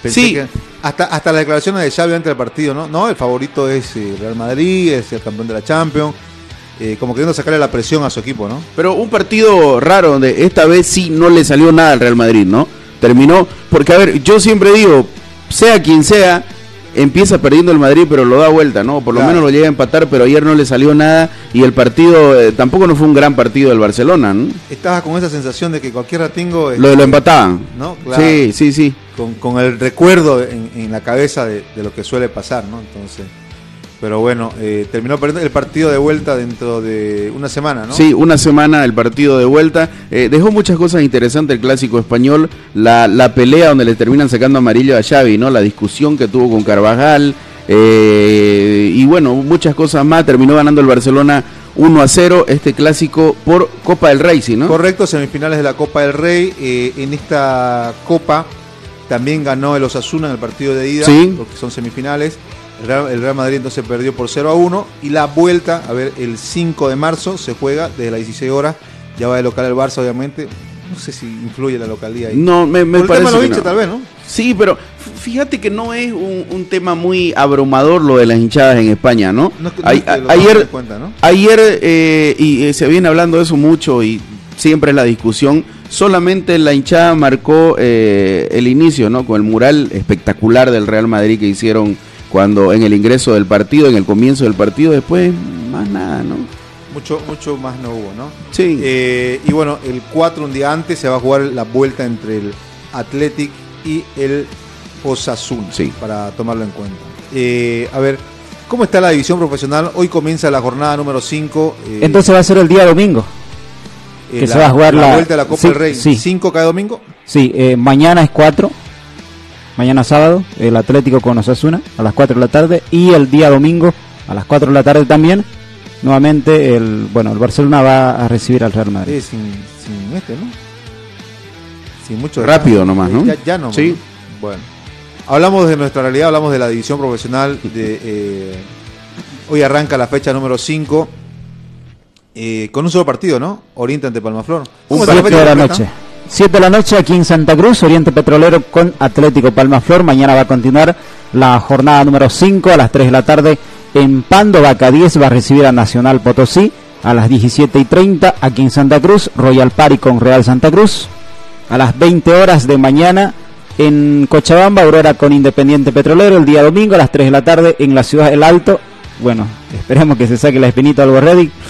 C: Pensé
B: Sí.
C: que hasta, hasta las declaraciones de Xavi antes del partido, ¿no? No, el favorito es eh, Real Madrid, es el campeón de la Champions. eh, como queriendo sacarle la presión a su equipo, ¿no?
B: Pero un partido raro donde esta vez sí no le salió nada al Real Madrid, ¿no? Terminó, porque a ver, yo siempre digo, sea quien sea, empieza perdiendo el Madrid, pero lo da vuelta, ¿no? Por lo
C: Claro.
B: menos lo llega a empatar, pero ayer no le salió nada y el partido eh, tampoco no fue un gran partido del Barcelona, ¿no?
C: Estabas con esa sensación de que cualquier ratingo...
B: Lo, lo empataban.
C: ¿No? Claro.
B: Sí, sí, sí.
C: Con, con el recuerdo en, en la cabeza de, de lo que suele pasar, ¿no? Entonces... Pero bueno, eh, terminó perdiendo el partido de vuelta dentro de una semana, ¿no?
B: Sí, una semana el partido de vuelta. Eh, dejó muchas cosas interesantes el clásico español. La, la pelea donde le terminan sacando amarillo a Xavi, ¿no? La discusión que tuvo con Carvajal. eh, y bueno, muchas cosas más. Terminó ganando el Barcelona 1 a 0 este clásico por Copa del Rey, ¿sí, ¿no?
C: Correcto, semifinales de la Copa del Rey. Eh, en esta Copa también ganó el Osasuna en el partido de ida,
B: Sí.
C: porque son semifinales. El Real, Madrid entonces perdió por 0 a 1. Y la vuelta, a ver, el 5 de marzo se juega desde las 16 horas. Ya va de local el Barça, obviamente. No sé si influye la localidad ahí.
B: No, me, me
C: Por el
B: parece
C: tema
B: que
C: hinchas,
B: no.
C: tal vez, ¿no?
B: Sí, pero fíjate que no es un, un tema muy abrumador lo de las hinchadas en España, ¿no?
C: No es que- no es que
B: ayer,
C: cuenta, ¿no?
B: ayer eh, y eh, se viene hablando de eso mucho y siempre es la discusión. Solamente la hinchada marcó eh, el inicio, ¿no? Con el mural espectacular del Real Madrid que hicieron cuando en el ingreso del partido, en el comienzo del partido, después más nada, ¿no?
C: Mucho, mucho más no hubo, ¿no?
B: Sí.
C: Eh, y bueno, el 4, un día antes, se va a jugar la vuelta entre el Athletic y el Osasuna,
B: Sí.
C: para tomarlo en cuenta. Eh, a ver, ¿cómo está la división profesional? Hoy comienza la jornada número 5.
G: Entonces va a ser el día domingo. que se va a jugar la-
C: vuelta de la Copa
G: sí,
C: del Rey.
G: sí.
C: 5 cada domingo.
G: Sí, eh, mañana es 4. Mañana sábado, el Atlético con Osasuna a las 4 de la tarde. Y el día domingo a las 4 de la tarde también. Nuevamente, el bueno el Barcelona va a recibir al Real Madrid.
C: Eh, sin, sin este, ¿no? Sin mucho
B: Rápido nomás,
C: Eh,
B: ¿no?
C: Ya, ya nomás,
B: Sí.
C: ¿no? Bueno. Hablamos de nuestra realidad, hablamos de la división profesional. De, eh, hoy arranca la fecha número 5. con un solo partido, ¿no? Oriente ante Palmaflor. ¿Cómo está la
G: 7
C: fecha
G: de la noche. 7 de la noche aquí en Santa Cruz, Oriente Petrolero con Atlético Palmaflor. Mañana va a continuar la jornada número 5 a las 3 de la tarde en Pando. Vaca 10 va a recibir a Nacional Potosí a las 17 y 30 aquí en Santa Cruz. Royal Party con Real Santa Cruz. A las 20 horas de mañana en Cochabamba, Aurora con Independiente Petrolero. El día domingo a las 3 de la tarde en la ciudad del Alto. Bueno, esperemos que se saque la espinita algo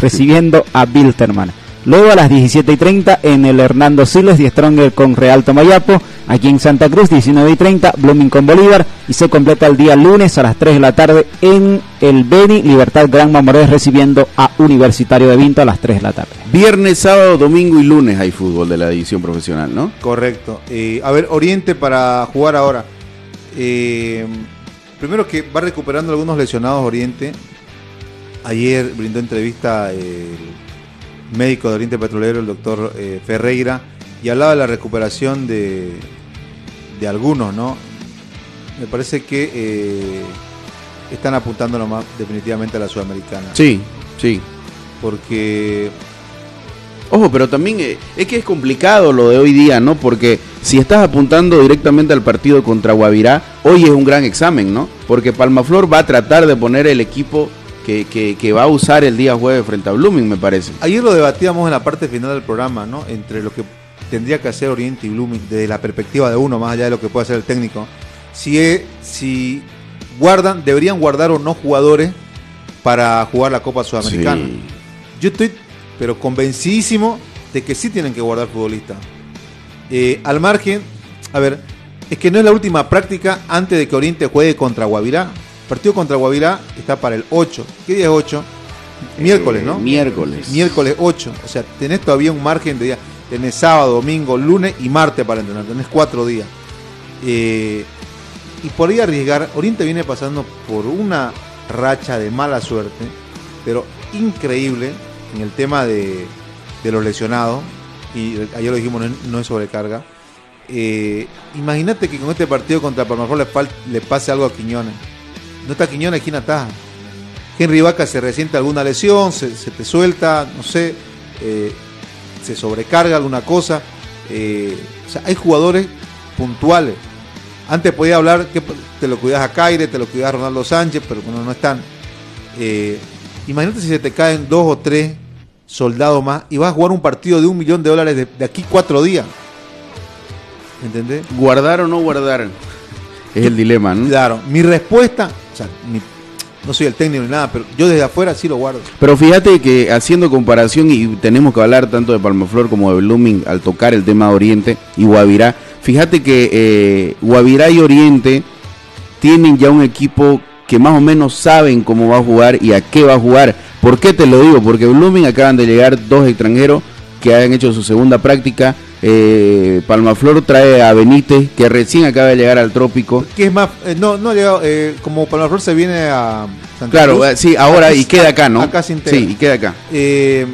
G: recibiendo a Bilterman. Luego a las 17 y 30 en el Hernando Siles, Die Stronger con Real Tomayapo. Aquí en Santa Cruz, 19 y 30, Blooming con Bolívar. Y se completa el día lunes a las 3 de la tarde en el Beni, Libertad Gran Mamorés recibiendo a Universitario de Vinto a las 3 de la tarde.
B: Viernes, sábado, domingo y lunes hay fútbol de la división profesional, ¿no?
C: Correcto. Eh, a ver, Oriente para jugar ahora. Eh, primero que va recuperando algunos lesionados Oriente. Ayer brindó entrevista el médico de Oriente Petrolero, el doctor eh, Ferreira, y hablaba de la recuperación de, de algunos, ¿no? Me parece que eh, están apuntando nomás definitivamente a la Sudamericana.
B: Sí, sí.
C: Porque
B: Ojo, pero también eh, es que es complicado lo de hoy día, ¿no? Porque si estás apuntando directamente al partido contra Guavirá, hoy es un gran examen, ¿no? Porque Palmaflor va a tratar de poner el equipo que, que- que va a usar el día jueves frente a Blooming, me parece.
C: Ayer lo debatíamos en la parte final del programa, ¿no? Entre lo que tendría que hacer Oriente y Blooming desde la perspectiva de uno, más allá de lo que puede hacer el técnico. Si, es- si guardan, deberían guardar o no jugadores para jugar la Copa Sudamericana.
B: Sí.
C: Yo estoy, pero convencidísimo de que sí tienen que guardar futbolistas. Eh, al margen, a ver, es que no es la última práctica antes de que Oriente juegue contra Guavirá. Partido contra Guavirá está para el 8. ¿Qué día es 8? Miércoles, ¿no?
B: Miércoles.
C: Miércoles 8. O sea, tenés todavía un margen de día. Tenés sábado, domingo, lunes y martes para entrenar. Tenés cuatro días. Eh, y por ahí arriesgar, Oriente viene pasando por una racha de mala suerte, pero increíble en el tema de, de los lesionados. Y ayer lo dijimos, no es, no es sobrecarga. Eh, Imagínate que con este partido contra Palmaflor le, le pase algo a Quiñones. No está Quiñones, ¿quién ataja? Henry Vaca se resiente alguna lesión, se, se te suelta, no sé, eh, se sobrecarga alguna cosa. eh, o sea, hay jugadores puntuales. Antes podía hablar que te lo cuidas a Caire, te lo cuidas a Ronaldo Sánchez, pero bueno, no están. Eh, imagínate si se te caen dos o tres soldados más y vas a jugar un partido de un millón de dólares de, de aquí cuatro días. ¿Entendés?
B: ¿Guardar o no guardar? Es el dilema, ¿no?
C: Claro, mi respuesta, no soy el técnico ni nada, pero yo desde afuera sí lo guardo.
B: Pero fíjate que haciendo comparación, y tenemos que hablar tanto de Palmaflor como de Blooming al tocar el tema de Oriente y Guavirá, fíjate que eh, Guavirá y Oriente tienen ya un equipo que más o menos saben cómo va a jugar y a qué va a jugar. ¿Por qué te lo digo? Porque Blooming acaban de llegar dos extranjeros que han hecho su segunda práctica. Eh, Palmaflor trae a Benítez, que recién acaba de llegar al trópico.
C: Que es más, eh, no, no ha llegado, eh, como Palmaflor se viene a Santa
B: Claro,
C: Cruz,
B: eh, sí, ahora y queda acá, ¿no?
C: Acá se integra.
B: Sí, y queda acá.
C: Eh,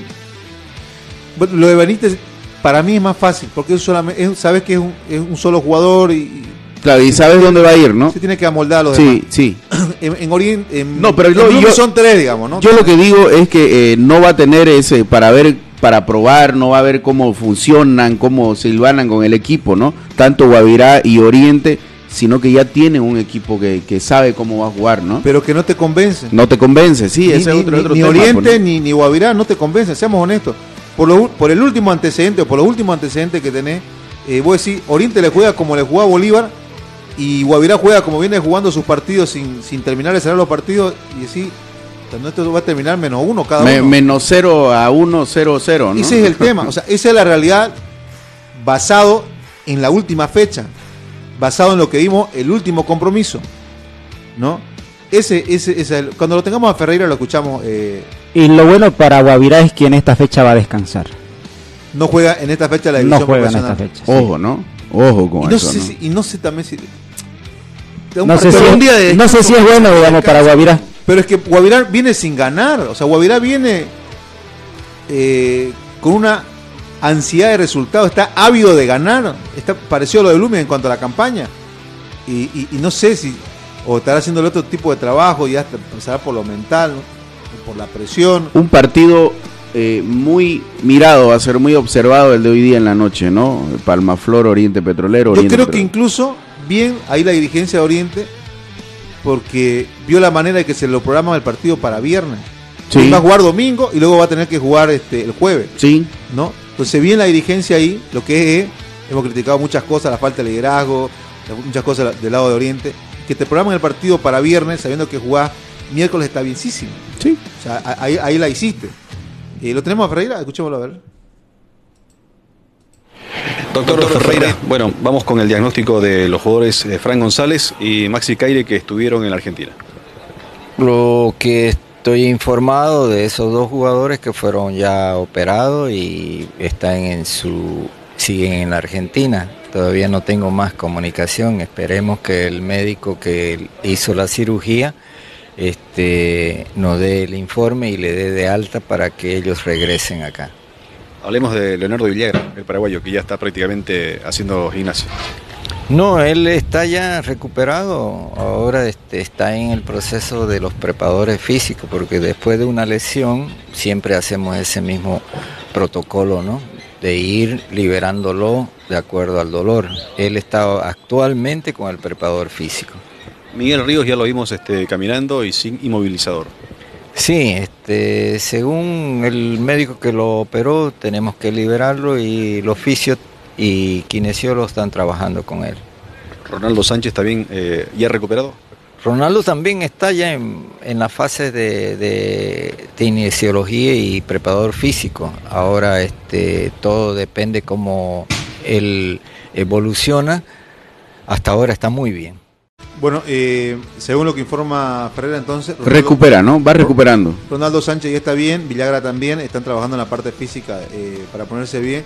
C: bueno, lo de Benítez para mí es más fácil, porque es solamente, es- sabes que es un, es un solo jugador y,
B: Claro, y sabes dónde va a ir, ¿no?
C: se tiene que amoldar a los
B: Sí,
C: demás.
B: sí.
C: En, en Oriente, en-
B: No, pero
C: en
B: yo-
C: son tres, digamos, ¿no?
B: Yo lo que digo es que eh, no va a tener ese para ver, para probar, no va a ver cómo funcionan, cómo silvanan con el equipo, ¿no? Tanto Guavirá y Oriente, sino que ya tienen un equipo que, que sabe cómo va a jugar, ¿no?
C: Pero que no te convence.
B: No te convence, sí,
C: ni,
B: ese es otro,
C: ni-
B: otro
C: ni
B: tema,
C: Oriente
B: pues, ¿no?
C: ni, ni Guavirá no te convencen, seamos honestos. Por, lo, por el último antecedente o por los últimos antecedentes que tenés, eh, vos decís, Oriente le juega como le jugaba Bolívar y Guavirá juega como viene jugando sus partidos sin, sin terminar de cerrar los partidos y decís, "Pero esto va a terminar menos uno cada
B: Me-
C: uno.
B: menos 0 a 1, 0, 0, ¿no?
C: Ese es el tema, o sea, esa es la realidad basado en la última fecha, basado en lo que vimos el último compromiso, ¿no? Ese, ese, ese cuando lo tengamos a Ferreira lo escuchamos, eh,
G: Y lo bueno para Guavirá es que en esta fecha va a descansar.
C: no juega en esta fecha la
G: No
C: división
G: juega en esta fecha. sí.
B: Ojo, ¿no? Ojo con
C: Y no,
B: eso,
C: sé
B: ¿no?
C: si- y no sé también si...
G: No sé, si es,
C: un día de
G: no sé si es bueno, digamos, para Guavirá.
C: Pero es que Guavirá viene sin ganar. O sea, Guavirá viene eh, con una ansiedad de resultado. Está ávido de ganar. Está parecido a lo de Lumen en cuanto a la campaña. Y, y- y no sé si o estará haciendo el otro tipo de trabajo, ya hasta pasará por lo mental, ¿no? Por la presión.
B: Un partido eh, muy mirado, va a ser muy observado el de hoy día en la noche, ¿no? Palmaflor, Oriente Petrolero,
C: Yo
B: Oriente
C: creo que incluso bien ahí la dirigencia de Oriente, porque vio la manera de que se lo programa el partido para viernes.
B: Sí.
C: Va a jugar domingo y luego va a tener que jugar este, el jueves.
B: Sí,
C: ¿no? Entonces, bien la dirigencia ahí, lo que es, hemos criticado muchas cosas, la falta de liderazgo, muchas cosas del lado de Oriente, que te programan el partido para viernes sabiendo que jugás miércoles está bienísimo.
B: sí.
C: O sea, ahí, ahí la hiciste. Eh, ¿Lo tenemos a Ferreira? Escuchémoslo a ver.
J: Doctor, Ferreira, bueno, vamos con el diagnóstico de los jugadores eh, Fran González y Maxi Caire que estuvieron en la Argentina.
K: Lo que estoy informado de esos dos jugadores que fueron ya operados y están en su siguen en la Argentina. Todavía no tengo más comunicación. Esperemos que el médico que hizo la cirugía este, nos dé el informe y le dé de alta para que ellos regresen acá.
J: Hablemos de Leonardo Villagra, el paraguayo, que ya está prácticamente haciendo gimnasio.
K: No, él está ya recuperado, ahora este, está en el proceso de los preparadores físicos, porque después de una lesión siempre hacemos ese mismo protocolo, ¿no? De ir liberándolo de acuerdo al dolor. Él está actualmente con el preparador físico.
J: Miguel Ríos ya lo vimos este, caminando y sin inmovilizador.
K: Sí, este, según el médico que lo operó, tenemos que liberarlo y los fisios y kinesiólogos están trabajando con él.
J: Ronaldo Sánchez también eh, ya recuperado.
K: Ronaldo también está ya en, en la fase de, de, de kinesiología y preparador físico. Ahora este, todo depende cómo él evoluciona. Hasta ahora está muy bien.
C: Bueno, eh, según lo que informa Ferreira, entonces. Ronaldo-
B: Recupera, ¿no? Va recuperando.
C: Ronaldo Sánchez ya está bien, Villagra también, están trabajando en la parte física eh, para ponerse bien.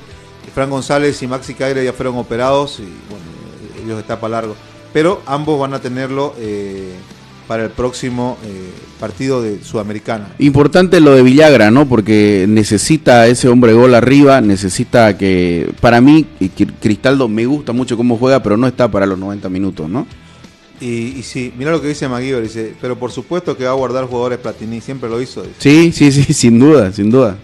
C: Fran González y Maxi Caire ya fueron operados y bueno, eh, ellos está para largo. Pero ambos van a tenerlo eh, para el próximo partido de Sudamericana.
B: Importante lo de Villagra, ¿no? Porque necesita ese hombre gol arriba, necesita que... Para mí, Cristaldo me gusta mucho cómo juega, pero no está para los 90 minutos, ¿no?
C: Y, y sí, mira lo que dice Maguire, dice, pero por supuesto que va a guardar jugadores Platini, siempre lo hizo. dice.
B: Sí, sí, sí, sin duda, sin duda.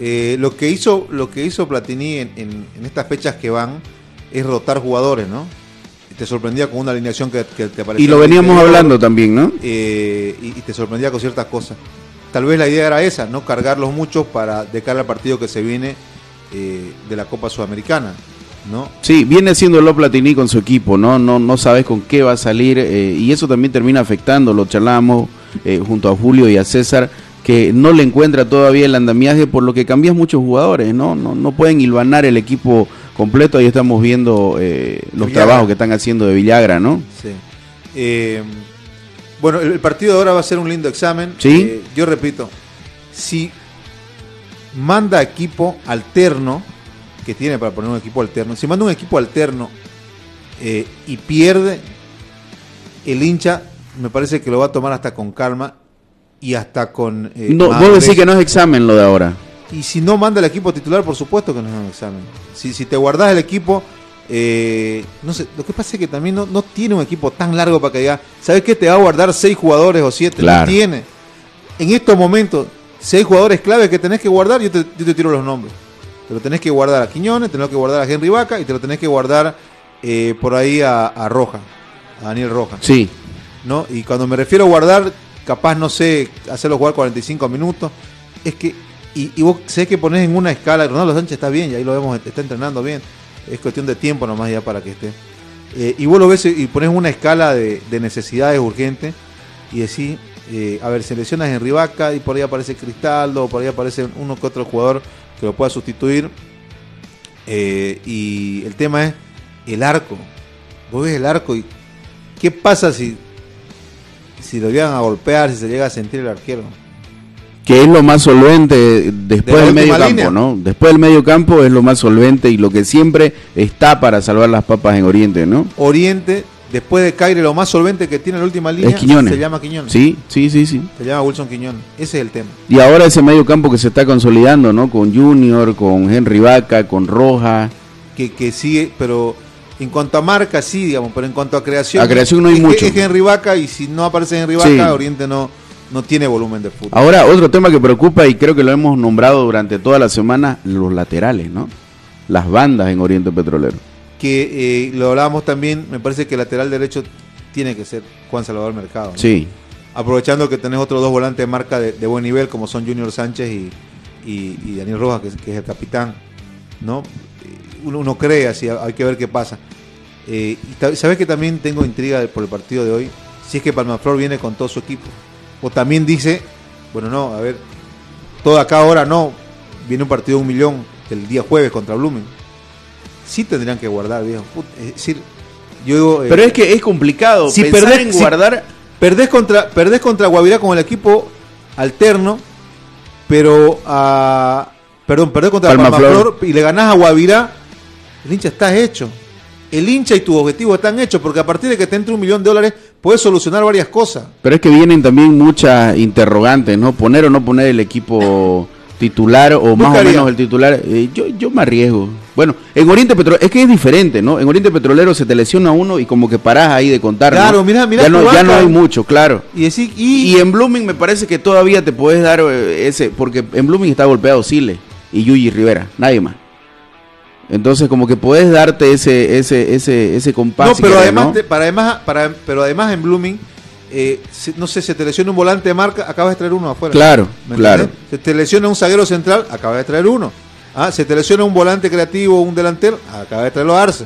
C: Eh, lo que hizo lo que hizo Platini en, en- en estas fechas que van es rotar jugadores, ¿no? Y te sorprendía con una alineación que, que te parecía
B: Y lo veníamos hablando también, ¿no?
C: eh, y, y te sorprendía con ciertas cosas. Tal vez la idea era esa, no cargarlos mucho para de cara al partido que se viene eh, de la Copa Sudamericana, ¿no?
B: Sí, viene haciéndolo Platini con su equipo, ¿no? No, no sabes con qué va a salir eh, y eso también termina afectando, lo charlábamos eh, junto a Julio y a César, que no le encuentra todavía el andamiaje por lo que cambias muchos jugadores, ¿no? No, no pueden hilvanar el equipo completo, ahí estamos viendo eh, los
C: Villagra.
B: trabajos que están haciendo de Villagra, ¿no?
C: Sí. Bueno, el, partido de ahora va a ser un lindo examen.
B: Sí.
C: Yo repito, si manda equipo alterno, que tiene para poner un equipo alterno, si manda un equipo alterno eh, y pierde, el hincha me parece que lo va a tomar hasta con calma y hasta con... eh,
B: No, vos
C: madurez.
B: decís que no es examen lo de ahora.
C: Y si no manda el equipo titular, por supuesto que no es un examen. Si, si te guardas el equipo, eh, no sé, lo que pasa es que también no, no tiene un equipo tan largo para que diga, ¿sabes qué? Te va a guardar seis jugadores o siete.
B: Claro.
C: No tiene. En estos momentos, seis jugadores claves que tenés que guardar, yo te, yo te tiro los nombres. Te lo tenés que guardar a Quiñones, tenés que guardar a Henry Vaca y te lo tenés que guardar eh, por ahí a, a Roja, a Daniel Roja.
B: Sí.
C: ¿no? Y cuando me refiero a guardar, capaz, no sé, hacerlo jugar 45 minutos, es que, y, y vos sé que ponés en una escala, Ronaldo Sánchez está bien, y ahí lo vemos, está entrenando bien, es cuestión de tiempo nomás ya para que esté. Eh, y vos lo ves y pones una escala de, de necesidades urgentes y decís, eh, a ver, seleccionas en Rivaca y por ahí aparece Cristaldo, por ahí aparece uno que otro jugador que lo pueda sustituir. Eh, y el tema es el arco. Vos ves el arco y ¿qué pasa si, si lo llegan a golpear, si se llega a sentir el arquero?
B: Que es lo más solvente después
C: De
B: del medio campo,
C: línea.
B: ¿no? Después del medio campo es lo más solvente y lo que siempre está para salvar las papas en Oriente, ¿no?
C: Oriente, después de Caire, lo más solvente que tiene en la última línea
B: Es Quiñones.
C: se llama Quiñones.
B: Sí, sí, sí, sí.
C: Se llama Wilson Quiñones. Ese es el tema.
B: Y ahora ese medio campo que se está consolidando, ¿no? Con Junior, con Henry Vaca, con Roja.
C: Que, que sigue, pero en cuanto a marca, sí, digamos, pero en cuanto a creación.
B: A creación no hay
C: es que-
B: mucho.
C: Es Henry Vaca y si no aparece Henry Vaca,
B: Sí.
C: Oriente no, no tiene volumen de fútbol.
B: Ahora, otro tema que preocupa y creo que lo hemos nombrado durante toda la semana, los laterales, ¿no? Las bandas en Oriente Petrolero.
C: Que eh, lo hablábamos también, me parece que el lateral derecho tiene que ser Juan Salvador Mercado. ¿no?
B: Sí.
C: Aprovechando que tenés otros dos volantes de marca de, de buen nivel, como son Junior Sánchez y, y- y Daniel Rojas, que, es- que es el capitán, ¿no? Eh, Uno, uno cree así, hay que ver qué pasa. Eh, y sabes que también tengo intriga por el partido de hoy, si es que Palmaflor viene con todo su equipo. O también dice, bueno, no, a ver, todo acá ahora no, viene un partido de un millón el día jueves contra Blumen. Sí tendrían que guardar, viejo. Put- Es decir, yo digo... eh,
B: Pero es que es complicado
C: si
B: pensar
C: perdés,
B: en
C: si
B: guardar...
C: perdés contra perdés contra Guavirá con el equipo alterno, pero a perdón, perdés contra
B: Palmaflor.
C: Palmaflor y le ganás a Guavirá, el hincha está hecho. El hincha y tu objetivo están hechos porque a partir de que te entre un millón de dólares puedes solucionar varias cosas.
B: Pero es que vienen también muchas interrogantes, ¿no? Poner o no poner el equipo titular o más o menos el titular. Eh, yo, yo me arriesgo. Bueno, en Oriente Petrolero, es que es diferente, ¿no? En Oriente Petrolero se te lesiona uno y como que parás ahí de contar. ¿no?
C: Claro, mirá- mirá
B: ya, no, ya no hay mucho, claro.
C: Y y,
B: Y en Blooming me parece que todavía te puedes dar eh, ese, porque en Blooming está golpeado Sile y Yuyi Rivera, nadie más. Entonces como que puedes darte ese, ese, ese, ese compás.
C: no,
B: si
C: pero
B: querés,
C: además,
B: ¿no?
C: te- para además, para, pero además en Blooming, eh, no sé, se te lesiona un volante de marca, acabas de traer uno afuera.
B: Claro,
C: ¿Me
B: claro.
C: Se te lesiona un zaguero central, acaba de traer uno. Ah, se te lesiona un volante creativo, un delantero, acaba de traerlo a Arce.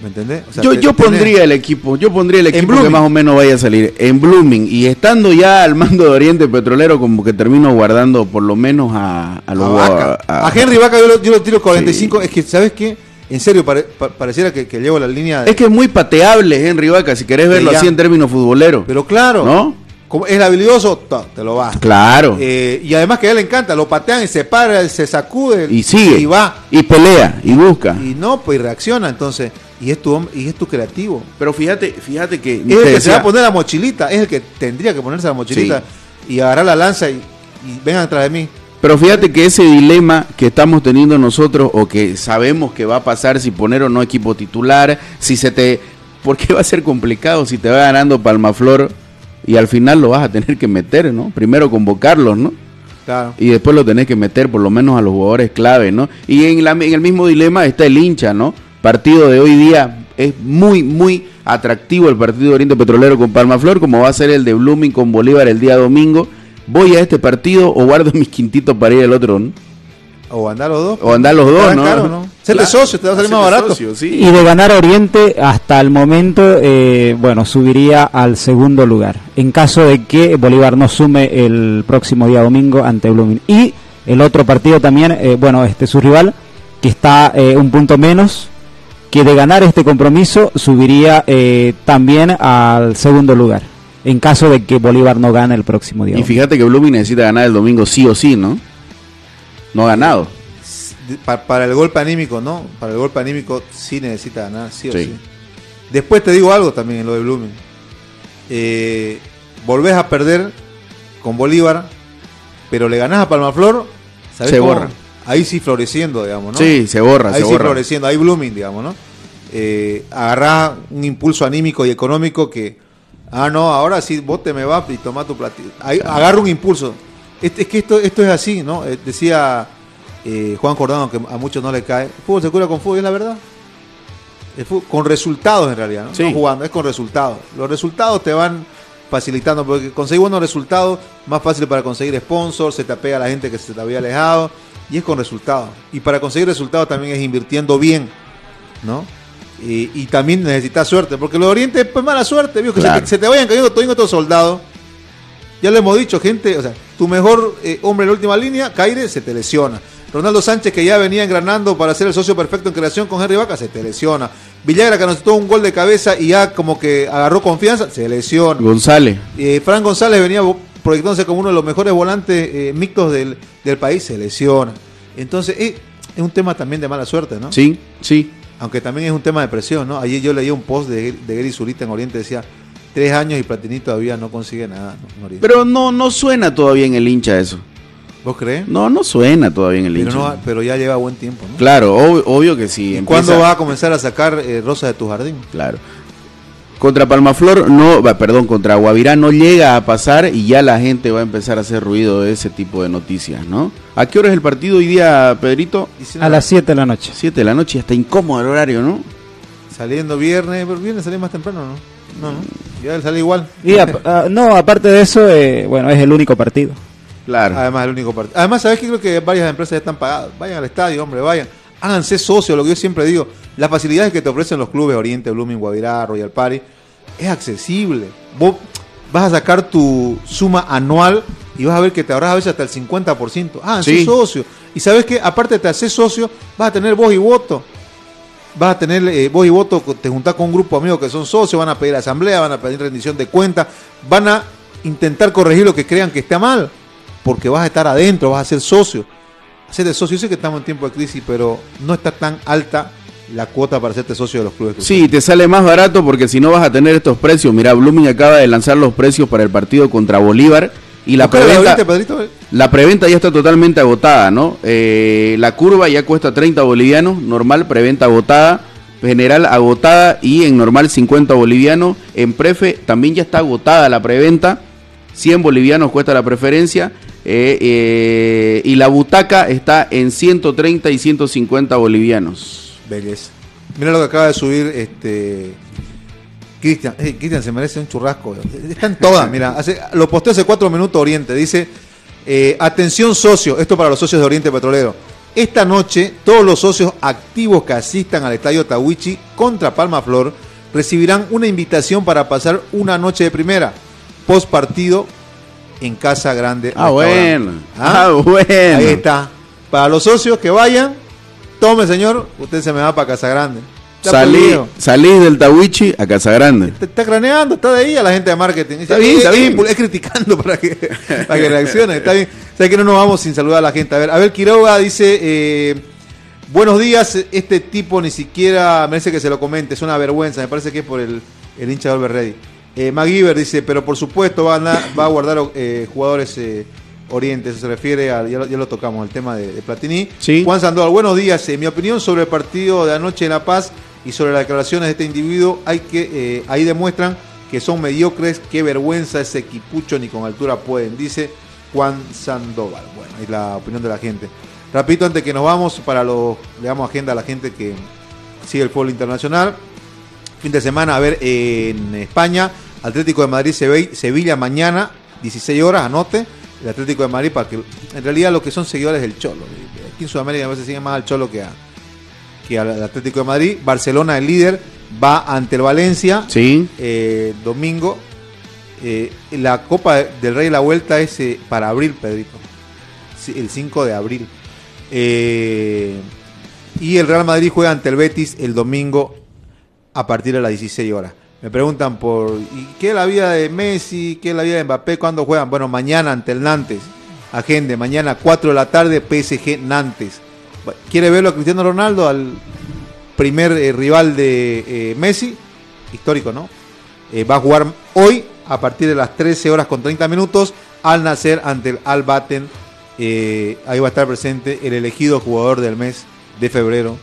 C: ¿Me entendés? O sea,
B: yo yo pondría el equipo, yo pondría el equipo que más o menos vaya a salir en Blooming y estando ya al mando de Oriente Petrolero como que termino guardando por lo menos a, a los
C: a, Vaca.
B: a-
C: A Henry Vaca yo lo, yo lo tiro 45. Es que, ¿sabes qué? En serio, pare- pa- pareciera que, que llevo la línea de...
B: Es que es muy pateable Henry Vaca, si querés verlo
C: ya.
B: así en términos futboleros.
C: Pero claro,
B: ¿No?
C: como es habilidoso, te lo va.
B: Claro.
C: Eh, y además que a él le encanta, lo patean y se para, se sacude
B: y sigue.
C: y va.
B: Y pelea, y busca.
C: Y no, pues y reacciona, entonces, y es tu hom- y es tu creativo.
B: Pero fíjate, fíjate que...
C: Es el que se va a poner la mochilita, es el que tendría que ponerse la mochilita y agarrar la lanza y, y vengan atrás de mí.
B: Pero fíjate que ese dilema que estamos teniendo nosotros o que sabemos que va a pasar si poner o no equipo titular, si se te... Porque va a ser complicado si te va ganando Palmaflor y al final lo vas a tener que meter, ¿no? Primero convocarlos, ¿no?
C: Claro.
B: Y después lo tenés que meter por lo menos a los jugadores clave, ¿no? Y en, la- en el mismo dilema está el hincha, ¿no? Partido de hoy día es muy, muy atractivo el partido de Oriente Petrolero con Palmaflor, como va a ser el de Blooming con Bolívar el día domingo. ¿Voy a este partido o guardo mis quintitos para ir al otro? ¿no?
C: O andar los dos.
B: O andar los dos, ¿no?
C: caros, ¿no?
B: Claro.
C: socios, te va a salir más barato.
B: socio, sí.
G: Y de ganar Oriente hasta el momento, eh, bueno, subiría al segundo lugar. En caso de que Bolívar no sume el próximo día domingo ante Blooming. Y el otro partido también, eh, bueno, este su rival, que está eh, un punto menos, que de ganar este compromiso subiría eh, también al segundo lugar. En caso de que Bolívar no gane el próximo día.
B: Y fíjate que Blooming necesita ganar el domingo sí o sí, ¿no? No ha ganado.
C: Para el golpe anímico, ¿no? Para el golpe anímico sí necesita ganar, sí o
B: Sí.
C: sí. Después te digo algo también en lo de Blooming. Eh, volvés a perder con Bolívar, pero le ganás a Palmaflor, ¿sabés
B: Se
C: cómo?
B: borra.
C: Ahí sí floreciendo, digamos, ¿no?
B: Sí, se borra,
C: Ahí
B: se
C: sí
B: borra.
C: floreciendo, ahí Blooming, digamos, ¿no? Eh, agarrás un impulso anímico y económico que, ah, no, ahora sí, vos te me vas y tomá tu platillo. Ahí, agarra un impulso. Es, es que esto, esto es así, ¿no? Eh, decía eh, Juan Jordano, que a muchos no le cae. El fútbol se cura con fútbol, es la verdad. El fútbol- con resultados en realidad, ¿no?
B: Sí.
C: No jugando, es con resultados. Los resultados te van facilitando, porque conseguir buenos resultados, más fácil para conseguir sponsors, se te apega a la gente que se te había alejado, y es con resultados. Y para conseguir resultados también es invirtiendo bien, ¿no? Y, y también necesitas suerte, porque lo de Oriente es pues, mala suerte, que se
B: Claro.
C: te, se te vayan cayendo todos estos soldados. Ya lo hemos dicho, gente, o sea, tu mejor eh, hombre en la última línea, Caire, se te lesiona. Ronaldo Sánchez, que ya venía engranando para ser el socio perfecto en creación con Henry Vaca, se te lesiona. Villagra, que anotó un gol de cabeza y ya como que agarró confianza, se lesiona.
B: González.
C: Eh, Fran González venía proyectándose como uno de los mejores volantes eh, mixtos del, del país, se lesiona. Entonces, eh, es un tema también de mala suerte, ¿no?
B: Sí, sí.
C: Aunque también es un tema de presión, ¿no? Ayer yo leí un post de, de Gary Zurita en Oriente, decía, tres años y Platini todavía no consigue nada. ¿no? en Oriente.
B: Pero no, no suena todavía en el hincha eso.
C: ¿Vos crees?
B: No, no suena todavía en el
C: Pero,
B: hincha.
C: no, pero ya lleva buen tiempo, ¿no?
B: Claro, ob- obvio que sí.
C: ¿Y
B: empieza-
C: cuándo va a comenzar a sacar eh, Rosa de tu jardín?
B: Claro. Contra Palmaflor, no, va, perdón, contra Guavirá no llega a pasar y ya la gente va a empezar a hacer ruido de ese tipo de noticias, ¿no? ¿A qué hora es el partido hoy día, Pedrito?
G: A las 7 de la noche.
B: 7 de la noche, hasta incómodo el horario, ¿no?
C: Saliendo viernes, pero viernes salía más temprano, ¿no? No, no. Ya sale igual.
G: Y ap- ah, no, aparte de eso, eh, bueno, es el único partido.
B: Claro.
C: Además, el único partido. Además, ¿sabes qué? Creo que varias empresas ya están pagadas. Vayan al estadio, hombre, vayan. Háganse socios, lo que yo siempre digo. Las facilidades que te ofrecen los clubes Oriente, Blooming, Guavirá, Royal Party, es accesible. Vos vas a sacar tu suma anual y vas a ver que te ahorras a veces hasta el 50%. Háganse
B: Sí.
C: socio. Y sabes que aparte de te hacer socio, vas a tener voz y voto. Vas a tener eh, voz y voto, te juntás con un grupo de amigos que son socios, van a pedir asamblea, van a pedir rendición de cuentas, van a intentar corregir lo que crean que está mal, porque vas a estar adentro, vas a ser socio. Hacerte socio, yo sé que estamos en tiempo de crisis, pero no está tan alta la cuota para hacerte socio de los clubes.
B: Sí, te sale más barato porque si no vas a tener estos precios. Mira, Blooming acaba de lanzar los precios para el partido contra Bolívar y la preventa,
C: Pedrito.
B: la preventa ya está totalmente agotada, ¿no? Eh, la curva ya cuesta 30 bolivianos, normal, preventa agotada, general agotada y en normal 50 bolivianos. En prefe también ya está agotada la preventa, 100 bolivianos cuesta la preferencia. Eh, eh, y la butaca está en 130 y 150 bolivianos.
C: Belleza. Mira lo que acaba de subir este Cristian. Eh, Cristian se merece un churrasco. Están todas, mira. Hace, lo posteó hace cuatro minutos Oriente. Dice, eh, atención socio, esto para los socios de Oriente Petrolero. Esta noche, todos los socios activos que asistan al Estadio Tawichi contra Palma Flor recibirán una invitación para pasar una noche de primera, post partido en Casa Grande.
B: Ah, bueno. Ah, bueno.
C: Ahí está. Para los socios que vayan, tome señor, usted se me va para Casa Grande.
B: Salí, salís del Tawichi a Casa Grande.
C: Te está craneando, está de ahí a la gente de marketing. Dice,
B: Está bien,
C: es-
B: está
C: es-
B: bien.
C: Es, criticando para que, para que reaccione. Está bien. O sea que no nos vamos sin saludar a la gente. A ver, a ver Quiroga dice, eh, buenos días, este tipo ni siquiera merece que se lo comente, es una vergüenza, me parece que es por el, el hincha de Oliver Ready. Eh, MacGyver dice, pero por supuesto va a, na- va a guardar eh, jugadores eh, Oriente, eso se refiere al, ya lo, ya lo tocamos, el tema de, de Platini.
B: Sí.
C: Juan Sandoval, buenos días. Eh, mi opinión sobre el partido de anoche en La Paz y sobre las declaraciones de este individuo, hay que, eh, ahí demuestran que son mediocres, qué vergüenza ese equipucho ni con altura pueden, dice Juan Sandoval. Bueno, es la opinión de la gente. Repito, antes que nos vamos, para los, le damos agenda a la gente que sigue el fútbol internacional. Fin de semana, a ver, en España, Atlético de Madrid, Sevilla mañana, 16 horas, anote. El Atlético de Madrid, para que en realidad lo que son seguidores del Cholo. Aquí en Sudamérica a veces siguen más al Cholo que, a, que al Atlético de Madrid. Barcelona, el líder, va ante el Valencia.
B: Sí.
C: eh, domingo. Eh, la Copa del Rey la vuelta es eh, para abril, Pedrito. El 5 de abril. Eh, y el Real Madrid juega ante el Betis el domingo a partir de las 16 horas. Me preguntan por ¿y qué es la vida de Messi? ¿Qué es la vida de Mbappé? ¿Cuándo juegan? Bueno, mañana ante el Nantes. Agende, mañana 4 de la tarde, PSG Nantes. ¿Quiere verlo a Cristiano Ronaldo, al primer eh, rival de eh, Messi? Histórico, ¿no? Eh, va a jugar hoy a partir de las 13 horas con 30 minutos al nacer ante el Al Baten. Eh, ahí va a estar presente el elegido jugador del mes de febrero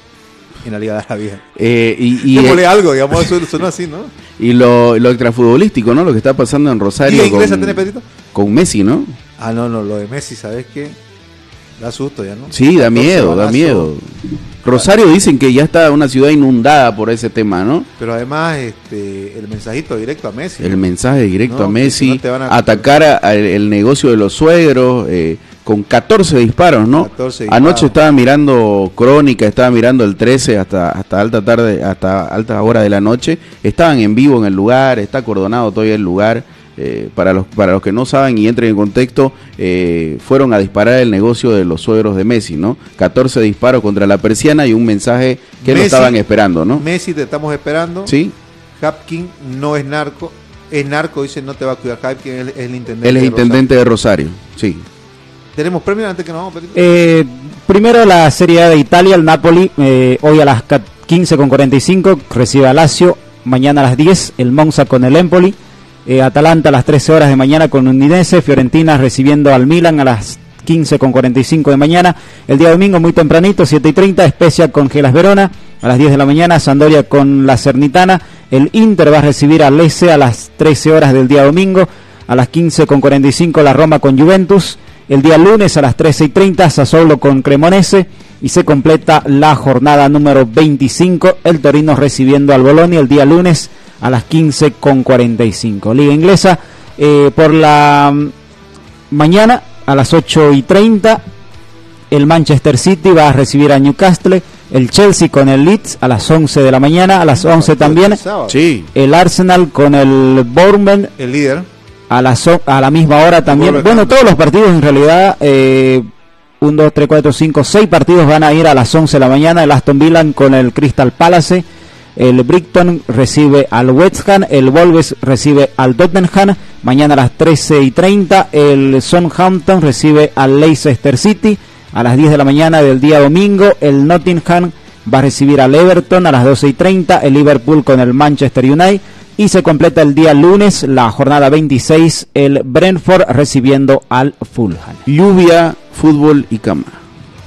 C: en la Liga de Arabia.
B: Eh, y, y,
C: algo, digamos, sonó así, ¿no?
B: y lo, lo extrafutbolístico, ¿no? Lo que está pasando en Rosario
C: ¿Liga inglesa tiene, Pedrito?
B: con Messi, ¿no?
C: Ah, no, no, lo de Messi, ¿sabes qué? Da susto ya, ¿no?
B: Sí, da
C: 14
B: miedo, da miedo. Rosario dicen que ya está una ciudad inundada por ese tema, ¿no?
C: Pero además, este, el mensajito directo a Messi.
B: El mensaje directo
C: No,
B: a Messi,
C: no te van a-
B: atacar a- a el, el negocio de los suegros, eh, con 14 disparos, ¿no?
C: 14 disparos.
B: Anoche estaba mirando Crónica, estaba mirando el 13 hasta, hasta alta tarde, hasta alta hora de la noche. Estaban en vivo en el lugar, está acordonado todavía el lugar. Eh, para, los, para los que no saben y entren en contexto, eh, fueron a disparar el negocio de los suegros de Messi, ¿no? 14 disparos contra la persiana y un mensaje que no
C: Messi-
B: estaban esperando, ¿no?
C: Messi te estamos esperando.
B: Sí,
C: Hapkin no es narco. Es narco, dice, no te va a cuidar. Hapkin es, es el intendente.
B: él es
C: de
B: intendente de Rosario, sí.
C: ¿Tenemos premio antes que nos vamos, Pedrito?
G: Eh, primero la Serie A de Italia, el Napoli, eh, hoy a las ca- 15.45 recibe a Lazio, mañana a las 10 el Monza con el Empoli, eh, Atalanta a las 13 horas de mañana con Udinese, Fiorentina recibiendo al Milan a las 15.45 de mañana, el día domingo muy tempranito, 7 y 30, Spezia con Gelas Verona, a las 10 de la mañana, Sandoria con la Cernitana, el Inter va a recibir a Lecce a las 13 horas del día domingo, a las 15.45 la Roma con Juventus, el día lunes a las 13 y 30 Sassuolo con Cremonese y se completa la jornada número 25, el Torino recibiendo al Bolonia el día lunes a las 15.45. Liga inglesa eh, por la mm, mañana a las 8 y 30 el Manchester City va a recibir a Newcastle, el Chelsea con el Leeds a las 11 de la mañana, a las 11 también.
B: Sí,
G: el Arsenal con el Bournemouth
C: El líder.
G: A la, so- a la misma hora también. Bueno, todos los partidos en realidad, eh, 1, 2, 3, 4, 5, 6 partidos van a ir a las 11 de la mañana. El Aston Villa con el Crystal Palace. El Brighton recibe al West Ham. El Wolves recibe al Tottenham. Mañana a las 13 y 30. El Southampton recibe al Leicester City. A las 10 de la mañana del día domingo. El Nottingham va a recibir al Everton a las 12 y 30. El Liverpool con el Manchester United. Y se completa el día lunes, la jornada 26, el Brentford recibiendo al Fulham.
B: lluvia, fútbol y cama.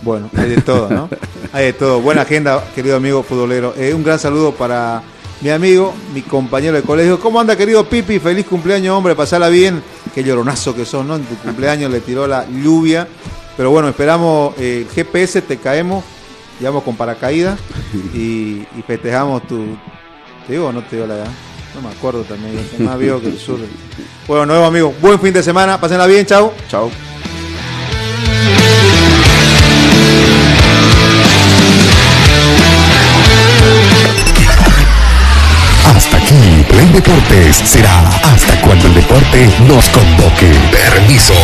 C: Bueno, hay de todo, ¿no? Hay de todo. Buena agenda, querido amigo futbolero. Eh, un gran saludo para mi amigo, mi compañero de colegio. ¿Cómo anda, querido Pipi? Feliz cumpleaños, hombre. Pasala bien. Qué lloronazo que son, ¿no? En tu cumpleaños le tiró la lluvia. Pero bueno, esperamos eh, el GPS, te caemos, llevamos con paracaídas y, y festejamos tu. ¿Te digo o no te digo la edad? No me acuerdo también. soy más viejo que el sur. Bueno, nuevo amigo. Buen fin de semana. Pásenla bien, chao.
B: Chao.
A: Hasta aquí, Play Deportes será hasta cuando el deporte nos convoque. Permiso.